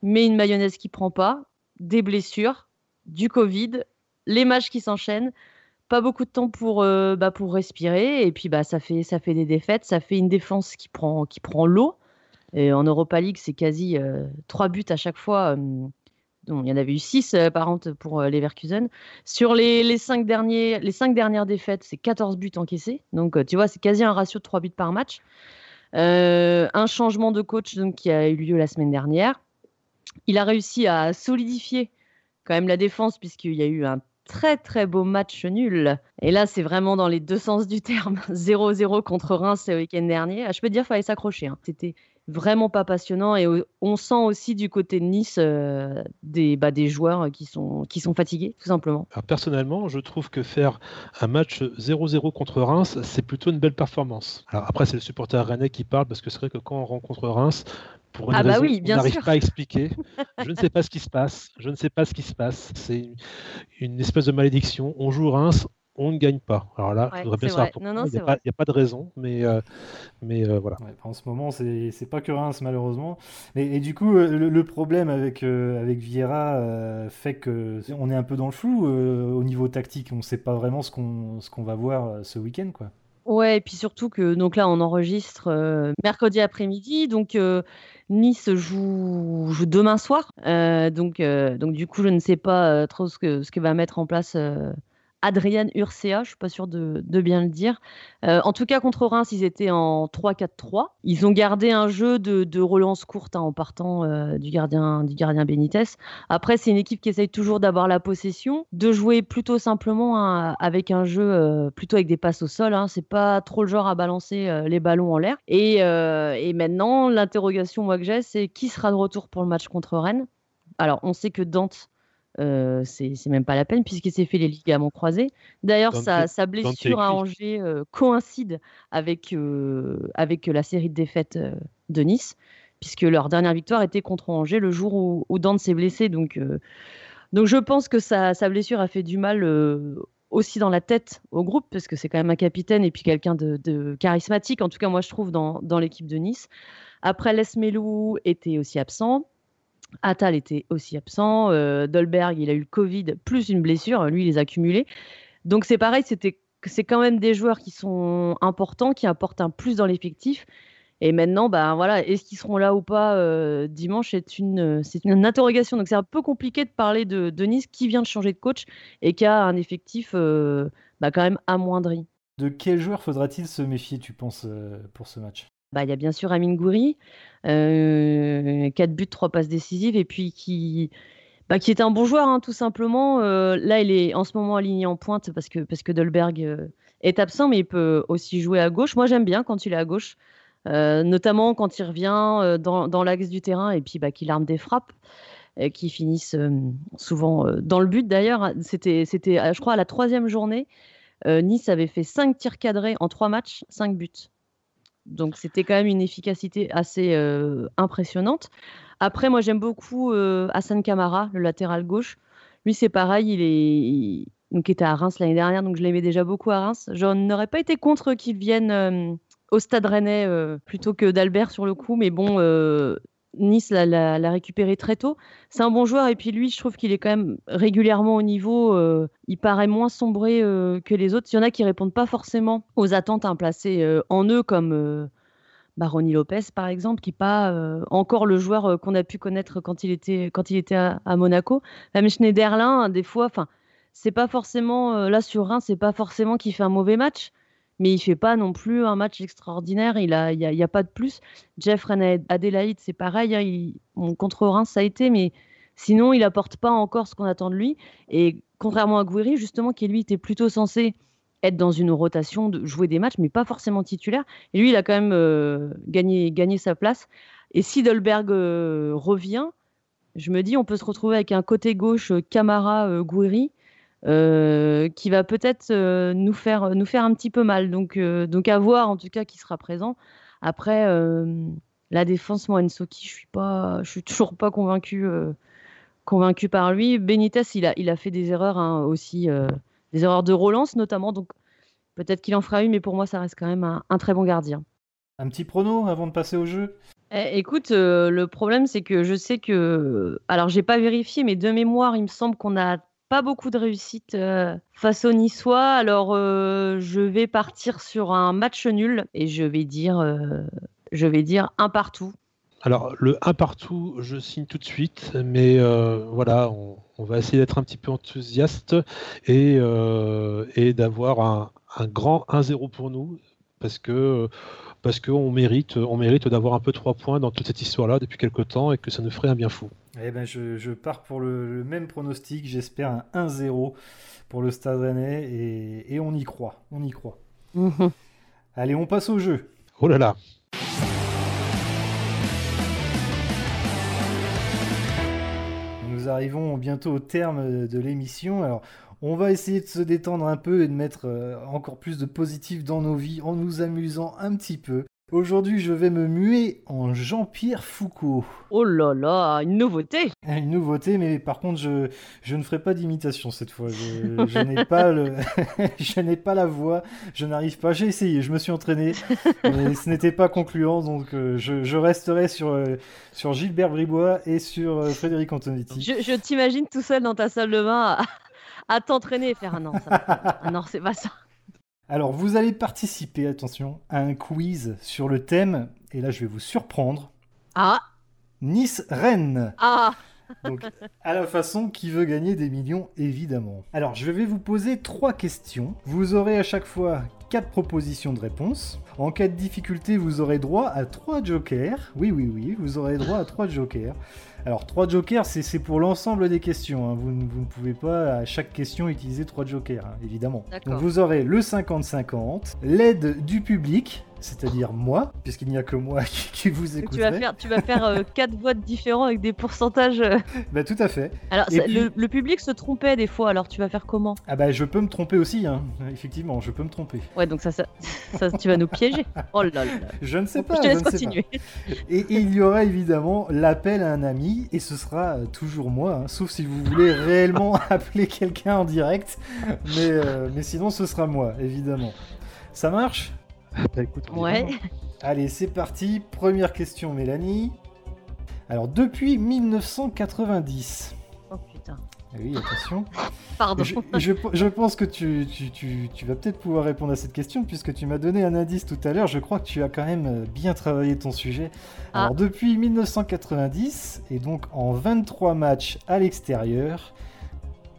Speaker 2: mais une mayonnaise qui prend pas, des blessures, du Covid, les matchs qui s'enchaînent, pas beaucoup de temps pour, euh, bah, pour respirer, et puis bah, ça, fait, ça fait des défaites, ça fait une défense qui prend, qui prend l'eau. Et en Europa League, c'est quasi trois buts à chaque fois il y en avait eu 6 euh, par an pour euh, Leverkusen. Sur les, cinq derniers, les cinq dernières défaites, c'est 14 buts encaissés. Donc, euh, tu vois, c'est quasi un ratio de 3 buts par match. un changement de coach donc, qui a eu lieu la semaine dernière. Il a réussi à solidifier quand même la défense, puisqu'il y a eu un très très beau match nul. Et là, c'est vraiment dans les deux sens du terme. 0-0 contre Reims le week-end dernier. Ah, je peux te dire, fallait s'accrocher. Hein. C'était vraiment pas passionnant. Et on sent aussi du côté de Nice euh, des, bah, des joueurs qui sont, qui sont fatigués, tout simplement.
Speaker 3: personnellement, je trouve que faire un match 0-0 contre Reims, c'est plutôt une belle performance. Alors après, c'est le supporter rennais qui parle, parce que c'est vrai que quand on rencontre Reims, pour une
Speaker 2: ah
Speaker 3: bah
Speaker 2: oui,
Speaker 3: on n'arrive pas à expliquer. je ne sais pas ce qui se passe. Je ne sais pas ce qui se passe. C'est une espèce de malédiction. On joue Reims, on ne gagne pas. Alors là, je voudrais bien savoir pourquoi. il n'y a, pas de raison, mais, euh, mais euh, voilà.
Speaker 1: en ce moment, c'est pas que Reims, malheureusement. Et, du coup, euh, le, problème avec, avec Vieira fait qu'on est un peu dans le flou au niveau tactique. On ne sait pas vraiment ce qu'on qu'on va voir ce week-end. quoi.
Speaker 2: Ouais, et puis surtout que donc là, on enregistre mercredi après-midi. Donc. Nice joue, joue, demain soir. donc, donc, du coup, je ne sais pas trop ce que, ce que va mettre en place Adrian Urcea, je suis pas sûre de, bien le dire. Euh, en tout cas, contre Reims, ils étaient en 3-4-3. Ils ont gardé un jeu de, relance courte hein, en partant euh, du, gardien, du gardien Benitez. Après, c'est une équipe qui essaye toujours d'avoir la possession, de jouer plutôt simplement hein, avec un jeu euh, plutôt avec des passes au sol. Hein. C'est pas trop le genre à balancer les ballons en l'air. Et, maintenant, l'interrogation moi que j'ai, c'est qui sera de retour pour le match contre Rennes? Alors, on sait que Dante euh, c'est même pas la peine puisqu'il s'est fait les ligaments croisés. D'ailleurs, sa, blessure à Angers euh, coïncide avec, euh, avec la série de défaites de Nice, puisque leur dernière victoire était contre Angers le jour où, Dante s'est blessé. Donc, donc je pense que sa, sa, blessure a fait du mal aussi dans la tête au groupe, parce que c'est quand même un capitaine et puis quelqu'un de, charismatique, en tout cas moi je trouve, dans, dans l'équipe de Nice. Après, Les Melou était aussi absent. Attal était aussi absent. Euh, Dolberg, il a eu le Covid plus une blessure. Lui, il les a cumulés. Donc c'est pareil, c'est quand même des joueurs qui sont importants, qui apportent un plus dans l'effectif. Et maintenant, ben voilà, est-ce qu'ils seront là ou pas euh, dimanche C'est une, une interrogation. Donc c'est un peu compliqué de parler de, Nice qui vient de changer de coach et qui a un effectif bah, quand même amoindri.
Speaker 1: De quel joueur faudra-t-il se méfier, tu penses, pour ce match?
Speaker 2: Bah, il y a bien sûr Amin Gouiri, euh, 4 buts, 3 passes décisives, et puis qui, bah, qui était un bon joueur, hein, tout simplement. Euh, là, il est en ce moment aligné en pointe parce que, Dolberg euh, est absent, mais il peut aussi jouer à gauche. Moi, j'aime bien quand il est à gauche, euh, notamment quand il revient dans, dans l'axe du terrain et puis bah, qu'il arme des frappes qui finissent souvent dans le but. D'ailleurs, c'était, c'était, je crois, à la troisième journée, Nice avait fait 5 tirs cadrés en 3 matchs, 5 buts. Donc c'était quand même une efficacité assez impressionnante. Après, moi j'aime beaucoup Hassan Kamara, le latéral gauche. Lui c'est pareil, il est donc était à Reims l'année dernière, donc je l'aimais déjà beaucoup à Reims. Je n'aurais pas été contre qu'il vienne au Stade Rennais plutôt que d'Albert sur le coup, mais bon, Nice l'a récupéré très tôt. C'est un bon joueur et puis lui, je trouve qu'il est quand même régulièrement au niveau. Euh, il paraît moins sombré euh, que les autres. Il y en a qui répondent pas forcément aux attentes hein, placées euh, en eux, comme Baroni Lopez par exemple, qui n'est pas encore le joueur qu'on a pu connaître quand il était était à, Monaco. Même Schneiderlin, des fois, enfin, c'est pas forcément là sur un, c'est pas forcément qu'il fait un mauvais match, mais il fait pas non plus un match extraordinaire. Il a, il y a, pas de plus. Jeff Adelaide, c'est pareil. Hein, contre Reims, ça a été, mais sinon, il apporte pas encore ce qu'on attend de lui. Et contrairement à Gouiri, justement, qui lui était plutôt censé être dans une rotation, de jouer des matchs, mais pas forcément titulaire. Et lui, il a quand même euh, gagné, gagné sa place. Et si Dolberg euh, revient, je me dis, on peut se retrouver avec un côté gauche euh, Camara Gouiri euh, qui va peut-être euh, nous, faire, nous faire un petit peu mal. Donc, euh, donc à voir en tout cas qui sera présent. Après, la défense, moi, Ensoki, je suis pas, je suis toujours pas convaincu, convaincu par lui. Benitez, il a, il a fait des erreurs hein, aussi, des erreurs de relance notamment. Donc peut-être qu'il en fera une, mais pour moi, ça reste quand même un, très bon gardien.
Speaker 1: Un petit prono avant de passer au jeu?
Speaker 2: Eh, Écoute, le problème, c'est que je sais que. Alors, j'ai pas vérifié, mais de mémoire, il me semble qu'on a pas beaucoup de réussite euh, face aux Niçois. Alors, euh, je vais partir sur un match nul et je vais dire, euh, je vais dire un partout.
Speaker 3: Alors, le un partout, je signe tout de suite, mais voilà, on, va essayer d'être un petit peu enthousiaste et, d'avoir un, grand 1-0 pour nous parce que parce qu'on mérite, on mérite d'avoir un peu trois points dans toute cette histoire-là depuis quelque temps et que ça nous ferait un bien fou.
Speaker 1: Eh ben je, pars pour le, même pronostic, j'espère un 1-0 pour le Stade Rennais et, on y croit, on y croit. Mhm. Allez, on passe au jeu.
Speaker 3: Oh là là.
Speaker 1: Nous arrivons bientôt au terme de l'émission. Alors, on va essayer de se détendre un peu et de mettre euh, encore plus de positif dans nos vies en nous amusant un petit peu. Aujourd'hui, je vais me muer en Jean-Pierre Foucault.
Speaker 2: Oh là là, une nouveauté
Speaker 1: Une nouveauté, mais par contre, je, je ne ferai pas d'imitation cette fois. Je, n'ai pas le, je n'ai pas la voix, je n'arrive pas. J'ai essayé, je me suis entraîné, mais ce n'était pas concluant, donc euh, je, resterai sur, euh, sur Gilbert Bribois et sur Frédéric Antonetti.
Speaker 2: Je, t'imagine tout seul dans ta salle de bain à t'entraîner et faire un an. Ça. non, c'est pas ça.
Speaker 1: Alors, vous allez participer, attention, à un quiz sur le thème, et là je vais vous surprendre.
Speaker 2: Ah
Speaker 1: Nice-Rennes.
Speaker 2: Ah
Speaker 1: Donc, à la façon qui veut gagner des millions, évidemment. Alors, je vais vous poser trois questions. Vous aurez à chaque fois quatre propositions de réponse. En cas de difficulté, vous aurez droit à trois jokers. Oui, oui, oui, vous aurez droit à trois jokers. Alors, trois jokers, c'est pour l'ensemble des questions. Hein. Vous, ne pouvez pas à chaque question utiliser trois jokers, hein, évidemment. Donc, vous aurez le 50-50, l'aide du public, c'est-à-dire moi, puisqu'il n'y a que moi qui, vous écoute.
Speaker 2: Tu vas faire, tu vas faire euh, quatre votes différents avec des pourcentages. Euh.
Speaker 1: Bah, tout à fait.
Speaker 2: Alors, le, public se trompait des fois, alors tu vas faire comment?
Speaker 1: Ah bah je peux me tromper aussi, hein. effectivement, je peux me tromper.
Speaker 2: Ouais, donc ça, ça, tu vas nous piéger. Oh là là.
Speaker 1: Je ne sais pas.
Speaker 2: Je te laisse continuer.
Speaker 1: Et, il y aura évidemment l'appel à un ami, et ce sera euh, toujours moi, hein, sauf si vous voulez réellement appeler quelqu'un en direct, mais, mais sinon ce sera moi, évidemment. Ça marche?
Speaker 3: Bah,
Speaker 2: ouais.
Speaker 1: Allez, c'est parti. Première question, Mélanie. Alors, depuis 1990.
Speaker 2: Oh putain.
Speaker 1: Ah oui, attention.
Speaker 2: Pardon.
Speaker 1: Je, pense que tu, tu, vas peut-être pouvoir répondre à cette question puisque tu m'as donné un indice tout à l'heure. Je crois que tu as quand même bien travaillé ton sujet. Ah. Alors, depuis 1990, et donc en 23 matchs à l'extérieur,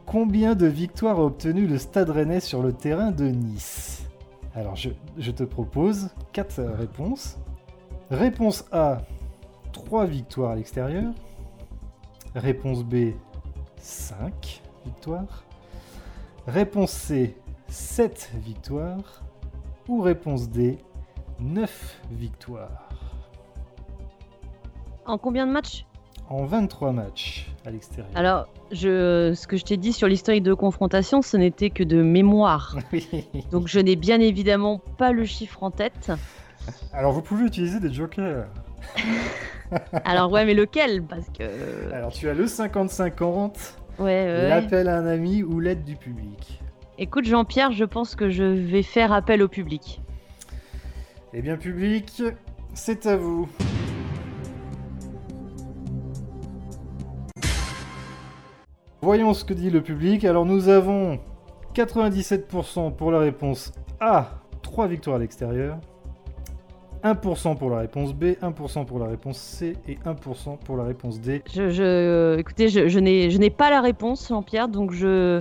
Speaker 1: combien de victoires a obtenu le Stade Rennais sur le terrain de Nice? Alors, je, te propose quatre réponses. Réponse A, 3 victoires à l'extérieur. Réponse B, 5 victoires. Réponse C, 7 victoires. Ou réponse D, 9 victoires.
Speaker 2: En combien de matchs?
Speaker 1: En 23 matchs à l'extérieur.
Speaker 2: Alors, je, ce que je t'ai dit sur l'historique de confrontation, ce n'était que de mémoire. Donc je n'ai bien évidemment pas le chiffre en tête.
Speaker 1: Alors vous pouvez utiliser des jokers.
Speaker 2: Alors ouais, mais lequel? Parce que.
Speaker 1: Alors tu as le 50-50,
Speaker 2: ouais,
Speaker 1: l'appel à un ami ou l'aide du public.
Speaker 2: Écoute Jean-Pierre, je pense que je vais faire appel au public.
Speaker 1: Eh bien public, c'est à vous. Voyons ce que dit le public. Alors nous avons 97% pour la réponse A, 3 victoires à l'extérieur. 1% pour la réponse B, 1% pour la réponse C et 1% pour la réponse D.
Speaker 2: Je, écoutez, je, je n'ai pas la réponse, Jean-Pierre, donc je,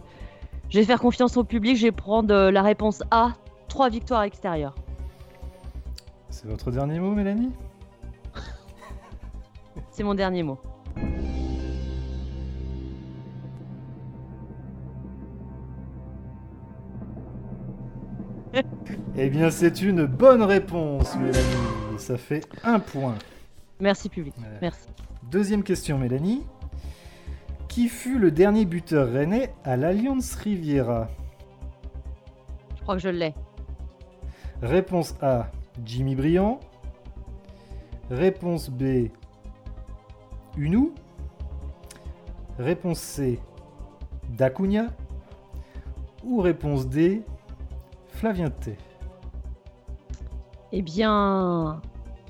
Speaker 2: je vais faire confiance au public. Je vais prendre euh, la réponse A, trois victoires à l'extérieur.
Speaker 1: C'est votre dernier mot, Mélanie?
Speaker 2: C'est mon dernier mot.
Speaker 1: Eh bien, c'est une bonne réponse, Mélanie. Ça fait un point.
Speaker 2: Merci public. Merci.
Speaker 1: Deuxième question, Mélanie. Qui fut le dernier buteur rennais à l'Alliance Riviera?
Speaker 2: Je crois que je l'ai.
Speaker 1: Réponse A, Jimmy Briand. Réponse B, Unou. Réponse C, Dacunia. Ou réponse D, Flavien.
Speaker 2: Eh bien,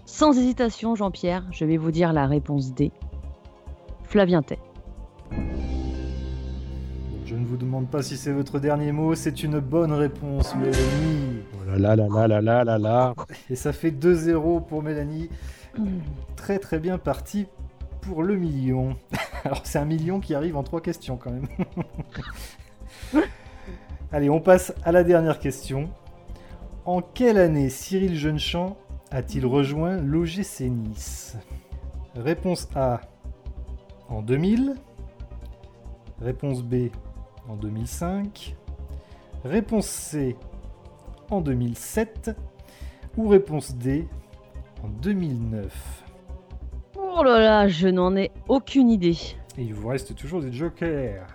Speaker 2: sans hésitation, Jean-Pierre, je vais vous dire la réponse D. Flavien.
Speaker 1: Je ne vous demande pas si c'est votre dernier mot, c'est une bonne réponse, Mélanie.
Speaker 3: Oh là là là là là là là là.
Speaker 1: Et ça fait 2-0 pour Mélanie. Très très bien parti pour le million. Alors c'est un million qui arrive en trois questions quand même. Allez, on passe à la dernière question. En quelle année Cyril Jeunechamp a-t-il rejoint l'OGC Nice? Réponse A en 2000. Réponse B en 2005. Réponse C en 2007. Ou réponse D en 2009.
Speaker 2: Oh là là, je n'en ai aucune idée.
Speaker 1: Et il vous reste toujours des jokers.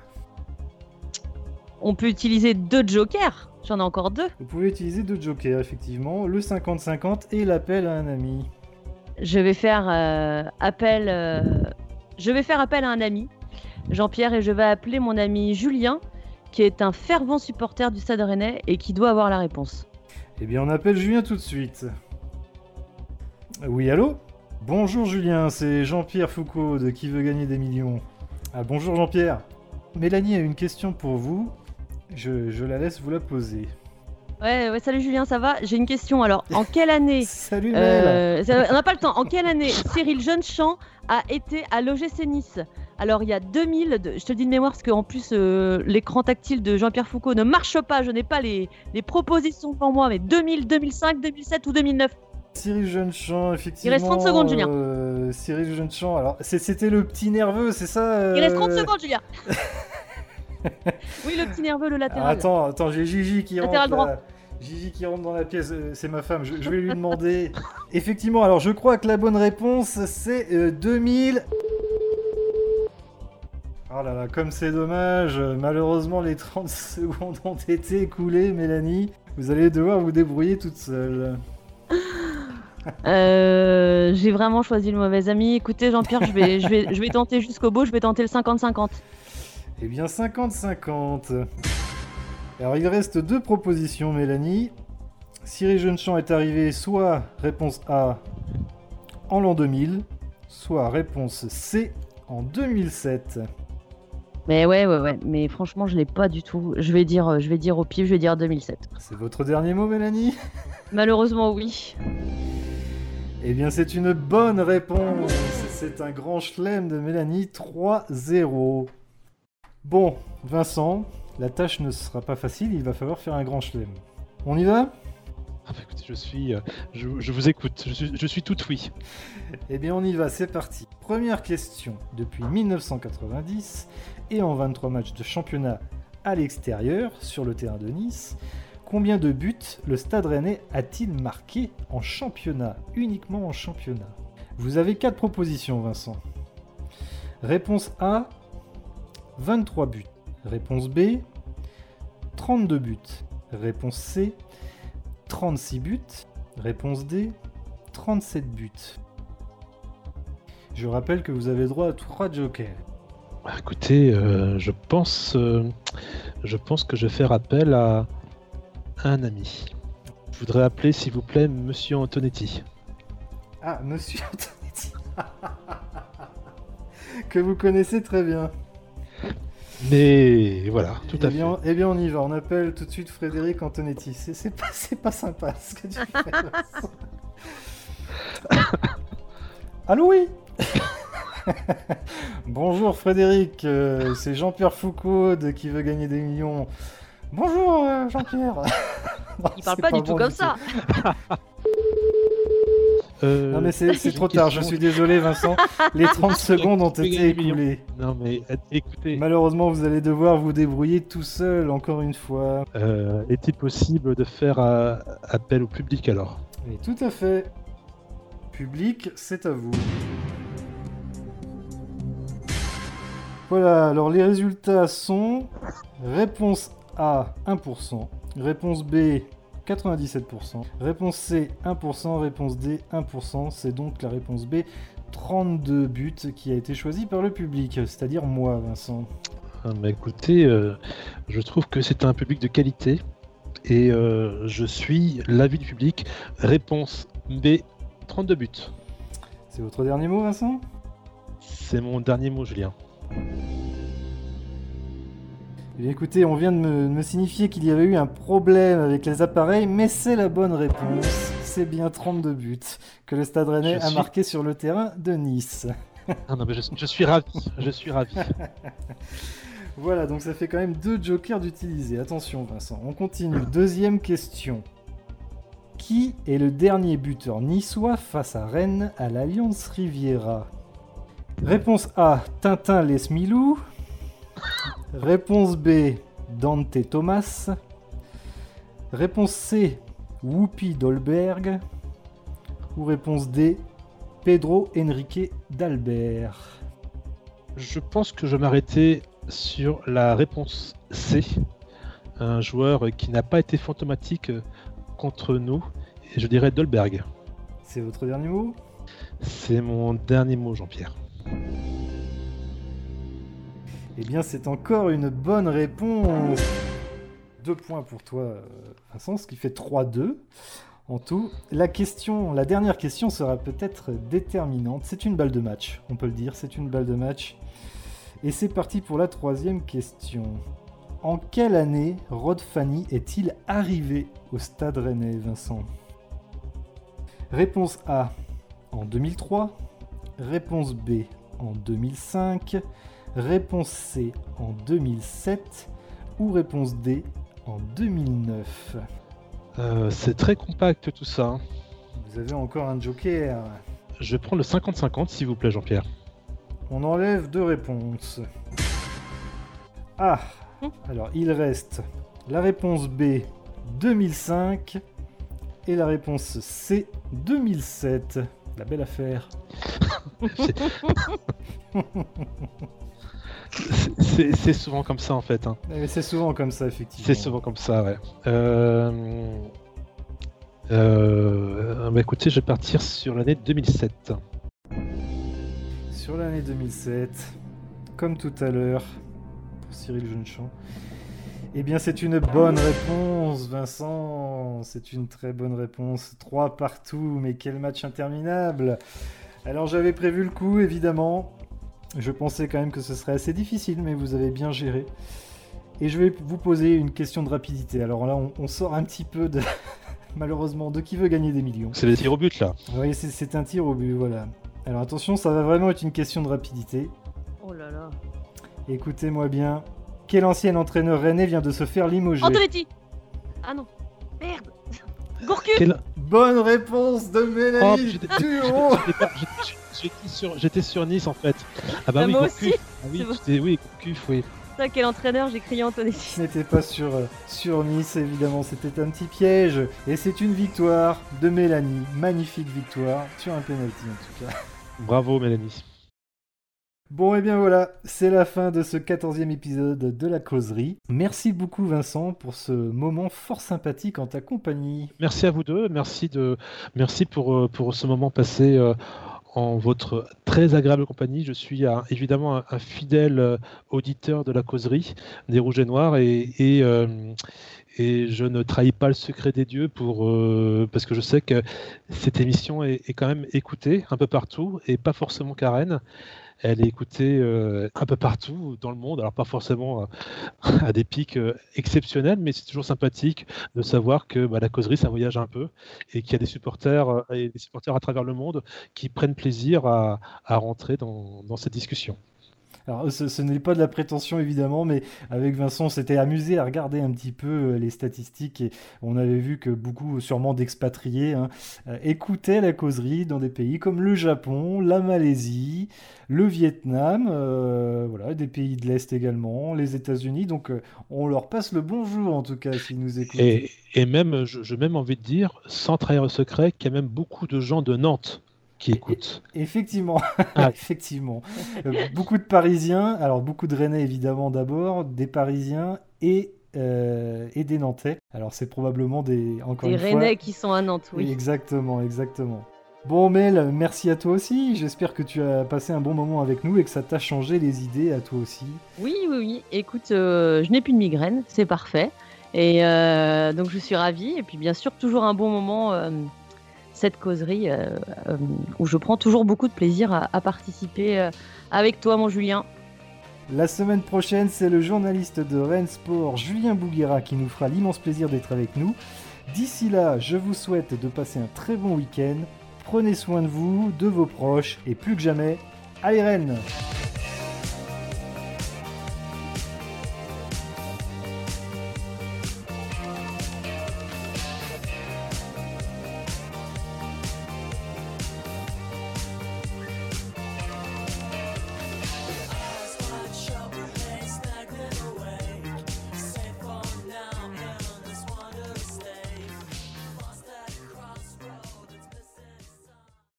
Speaker 2: On peut utiliser deux jokers. J'en ai encore deux.
Speaker 1: Vous pouvez utiliser deux jokers, effectivement, le 50-50 et l'appel à un ami.
Speaker 2: Je vais faire euh, appel. euh, Je vais faire appel à un ami, Jean-Pierre, et je vais appeler mon ami Julien, qui est un fervent supporter du Stade Rennais et qui doit avoir la réponse.
Speaker 1: Eh bien, on appelle Julien tout de suite. Oui, allô? Bonjour Julien, c'est Jean-Pierre Foucault de Qui veut gagner des millions? Ah, bonjour Jean-Pierre. Mélanie a une question pour vous. Je, je la laisse vous la poser.
Speaker 2: Ouais, ouais, salut Julien, ça va? J'ai une question. Alors, en quelle année
Speaker 1: Salut
Speaker 2: euh, On n'a pas le temps. En quelle année Cyril Jeunechamp a été à l'OGC Nice? Alors, il y a 2000, de- je te le dis de mémoire parce qu'en plus, euh, l'écran tactile de Jean-Pierre Foucault ne marche pas. Je n'ai pas les, les propositions devant moi, mais 2000, 2005, 2007 ou 2009
Speaker 1: Cyril Jeunechamp, effectivement.
Speaker 2: reste 30 secondes, Julien.
Speaker 1: euh, Cyril Jeunechamp, alors c'était le petit nerveux, c'est ça
Speaker 2: Il reste 30
Speaker 1: euh,
Speaker 2: secondes, Julien Oui, le petit nerveux, le
Speaker 1: Ah,
Speaker 2: latéral.
Speaker 1: attends, attends, j'ai Gigi qui rentre.
Speaker 2: Latéral droit.
Speaker 1: là. Gigi qui rentre dans la pièce, euh, c'est ma femme, je, je vais lui demander. Effectivement, alors je crois que la bonne réponse c'est euh, 2000. Oh là là, comme c'est dommage, euh, malheureusement les 30 secondes ont été écoulées, Mélanie. Vous allez devoir vous débrouiller toute seule.
Speaker 2: Euh, J'ai vraiment choisi le mauvais ami. Écoutez, Jean-Pierre, je vais, je, vais, je vais tenter jusqu'au bout. Je vais tenter le 50-50.
Speaker 1: Eh bien 50-50. Alors il reste deux propositions, Mélanie. Cyril Jeunechamp est arrivé soit réponse A en l'an 2000, soit réponse C en 2007.
Speaker 2: Mais ouais, ouais, ouais. Mais franchement, je l'ai pas du tout. Je vais dire, je vais dire au pif, je vais dire 2007.
Speaker 1: C'est votre dernier mot, Mélanie?
Speaker 2: Malheureusement, oui.
Speaker 1: Eh bien c'est une bonne réponse. C'est un grand chelem de Mélanie 3-0. Bon, Vincent, la tâche ne sera pas facile, il va falloir faire un grand chelem. On y va?
Speaker 3: Ah, bah, écoutez, je suis, euh, je, je vous écoute. Je suis, je suis tout oui.
Speaker 1: Eh bien on y va, c'est parti. Première question. Depuis 1990 et en 23 matchs de championnat à l'extérieur, sur le terrain de Nice, combien de buts le Stade Rennais a-t-il marqué en championnat Uniquement en championnat? Vous avez quatre propositions, Vincent. Réponse A 23 buts. Réponse B 32 buts. Réponse C 36 buts. Réponse D 37 buts. Je rappelle que vous avez droit à 3 jokers.
Speaker 3: Ah, Écoutez, euh, je pense, euh, je pense que je vais faire appel à un ami. Je voudrais appeler, s'il vous plaît, Monsieur Antonetti.
Speaker 1: Ah, monsieur Antonetti. que vous connaissez très bien.
Speaker 3: Mais voilà, tout
Speaker 1: eh
Speaker 3: à
Speaker 1: bien,
Speaker 3: fait.
Speaker 1: Eh bien, on y va. On appelle tout de suite Frédéric Antonetti. C'est c'est pas, sympa ce que tu fais. Allô, oui Bonjour Frédéric, euh, c'est Jean-Pierre Foucault de Qui veut gagner des millions. Bonjour euh, Jean-Pierre
Speaker 2: Il parle pas, du tout comme ça.
Speaker 1: Euh, non mais c'est trop tard, je suis désolé Vincent, les 30 secondes ont été écoulées.
Speaker 3: Non mais écoutez...
Speaker 1: Malheureusement vous allez devoir vous débrouiller tout seul encore une fois.
Speaker 3: Euh, Est-il possible de faire euh, appel au public alors?
Speaker 1: Oui tout à fait. Public, c'est à vous. Voilà, alors les résultats sont réponse A 1%, réponse B 97%. Réponse C, 1%. Réponse D, 1%. C'est donc la réponse B, 32 buts, qui a été choisie par le public, c'est-à-dire moi, Vincent.
Speaker 3: Ah, bah, écoutez, euh, je trouve que c'est un public de qualité et euh, je suis l'avis du public. Réponse B, 32 buts.
Speaker 1: C'est votre dernier mot, Vincent?
Speaker 3: C'est mon dernier mot, Julien.
Speaker 1: Eh écoutez, on vient de me, signifier qu'il y avait eu un problème avec les appareils, mais c'est la bonne réponse. C'est bien 32 buts que le Stade Rennais a marqué sur le terrain de Nice.
Speaker 3: Ah non, mais je, suis ravi, je suis ravi.
Speaker 1: voilà, donc ça fait quand même deux jokers d'utiliser. Attention Vincent, on continue. Deuxième question. Qui est le dernier buteur niçois face à Rennes à l'Alliance Riviera? Réponse A, Tintin Lesmilou. Réponse B, Dante Thomas. Réponse C, Whoopi Dolberg. Ou réponse D, Pedro Enrique d'Albert.
Speaker 3: Je pense que je m'arrêtais sur la réponse C, un joueur qui n'a pas été fantomatique contre nous, et je dirais Dolberg.
Speaker 1: C'est votre dernier mot?
Speaker 3: C'est mon dernier mot, Jean-Pierre.
Speaker 1: Eh bien, c'est encore une bonne réponse. Deux points pour toi, euh, Vincent, ce qui fait 3-2 en tout. La question, la dernière question sera peut-être déterminante. C'est une balle de match, on peut le dire, c'est une balle de match. Et c'est parti pour la troisième question. En quelle année Rod Fanny est-il arrivé au Stade Rennais, Vincent? Réponse A en 2003. Réponse B en 2005. Réponse C en 2007 ou réponse D en 2009
Speaker 3: euh, C'est très compact tout ça. Hein.
Speaker 1: Vous avez encore un joker.
Speaker 3: Je prends le 50-50 s'il vous plaît Jean-Pierre.
Speaker 1: On enlève deux réponses. Ah Alors il reste la réponse B 2005 et la réponse C 2007. La belle affaire.
Speaker 3: C'est souvent comme ça en fait. Hein.
Speaker 1: C'est souvent comme ça effectivement.
Speaker 3: C'est souvent comme ça, ouais. Euh... Euh... Bah écoutez, je vais partir sur l'année 2007.
Speaker 1: Sur l'année 2007, comme tout à l'heure, pour Cyril Jeunechamp. Eh bien, c'est une bonne réponse, Vincent. C'est une très bonne réponse. 3 partout, mais quel match interminable. Alors, j'avais prévu le coup, évidemment. Je pensais quand même que ce serait assez difficile, mais vous avez bien géré. Et je vais vous poser une question de rapidité. Alors là, on, sort un petit peu de, malheureusement, de qui veut gagner des millions.
Speaker 3: C'est le tir au but là.
Speaker 1: Oui, c'est un tir au but, voilà. Alors attention, ça va vraiment être une question de rapidité.
Speaker 2: Oh là là.
Speaker 1: Écoutez-moi bien. Quel ancien entraîneur rennais vient de se faire limoger
Speaker 2: Antonetti Ah non. Merde Gourcuff
Speaker 1: Bonne réponse de Mélanie oh,
Speaker 3: J'étais sur, Nice en fait.
Speaker 2: Ah bah, oui, moi aussi.
Speaker 3: Ah oui, oui, Gourcuff, oui.
Speaker 2: Ça, quel entraîneur, j'ai crié Antonetti.
Speaker 1: Ce n'était pas sur, euh, sur Nice, évidemment, c'était un petit piège. Et c'est une victoire de Mélanie. Magnifique victoire sur un penalty en tout cas.
Speaker 3: Bravo Mélanie.
Speaker 1: Bon et bien voilà, c'est la fin de ce quatorzième épisode de la causerie. Merci beaucoup Vincent pour ce moment fort sympathique en ta compagnie.
Speaker 3: Merci à vous deux, merci, de, merci pour, euh, pour ce moment passé euh, en votre très agréable compagnie. Je suis évidemment un, fidèle euh, auditeur de la causerie des Rouges et Noirs et, et, je ne trahis pas le secret des dieux pour, parce que je sais que cette émission est, est, quand même écoutée un peu partout et pas forcément qu'à Rennes. Elle est écoutée euh, un peu partout dans le monde, alors pas forcément euh, à des pics euh, exceptionnels, mais c'est toujours sympathique de savoir que bah, la causerie, ça voyage un peu et qu'il y a des supporters et des supporters à travers le monde qui prennent plaisir à, rentrer dans, cette discussion.
Speaker 1: Alors, ce, n'est pas de la prétention évidemment, mais avec Vincent, on s'était amusé à regarder un petit peu euh, les statistiques et on avait vu que beaucoup, sûrement d'expatriés, hein, euh, écoutaient la causerie dans des pays comme le Japon, la Malaisie, le Vietnam, euh, voilà, des pays de l'Est également, les États-Unis. Donc, on leur passe le bonjour en tout cas s'ils nous écoutent.
Speaker 3: Et, même, j'ai même envie de dire, sans trahir le secret, qu'il y a même beaucoup de gens de Nantes qui écoutent.
Speaker 1: Effectivement, ah. effectivement. Euh, beaucoup de Parisiens, alors beaucoup de Rennais évidemment d'abord, des Parisiens et, euh, et des Nantais. Alors c'est probablement des
Speaker 2: encore des Rennais qui sont à Nantes, oui.
Speaker 1: Exactement, exactement. Bon Mel, merci à toi aussi. J'espère que tu as passé un bon moment avec nous et que ça t'a changé les idées à toi aussi.
Speaker 2: Oui, oui, oui. Écoute, euh, je n'ai plus de migraine, c'est parfait. Et donc je suis ravie. Et puis bien sûr, toujours un bon moment cette causerie euh, euh, où je prends toujours beaucoup de plaisir à, participer euh, avec toi, mon Julien.
Speaker 1: La semaine prochaine, c'est le journaliste de Rennes Sport, Julien Bouguera, qui nous fera l'immense plaisir d'être avec nous. D'ici là, je vous souhaite de passer un très bon week-end. Prenez soin de vous, de vos proches, et plus que jamais, allez Rennes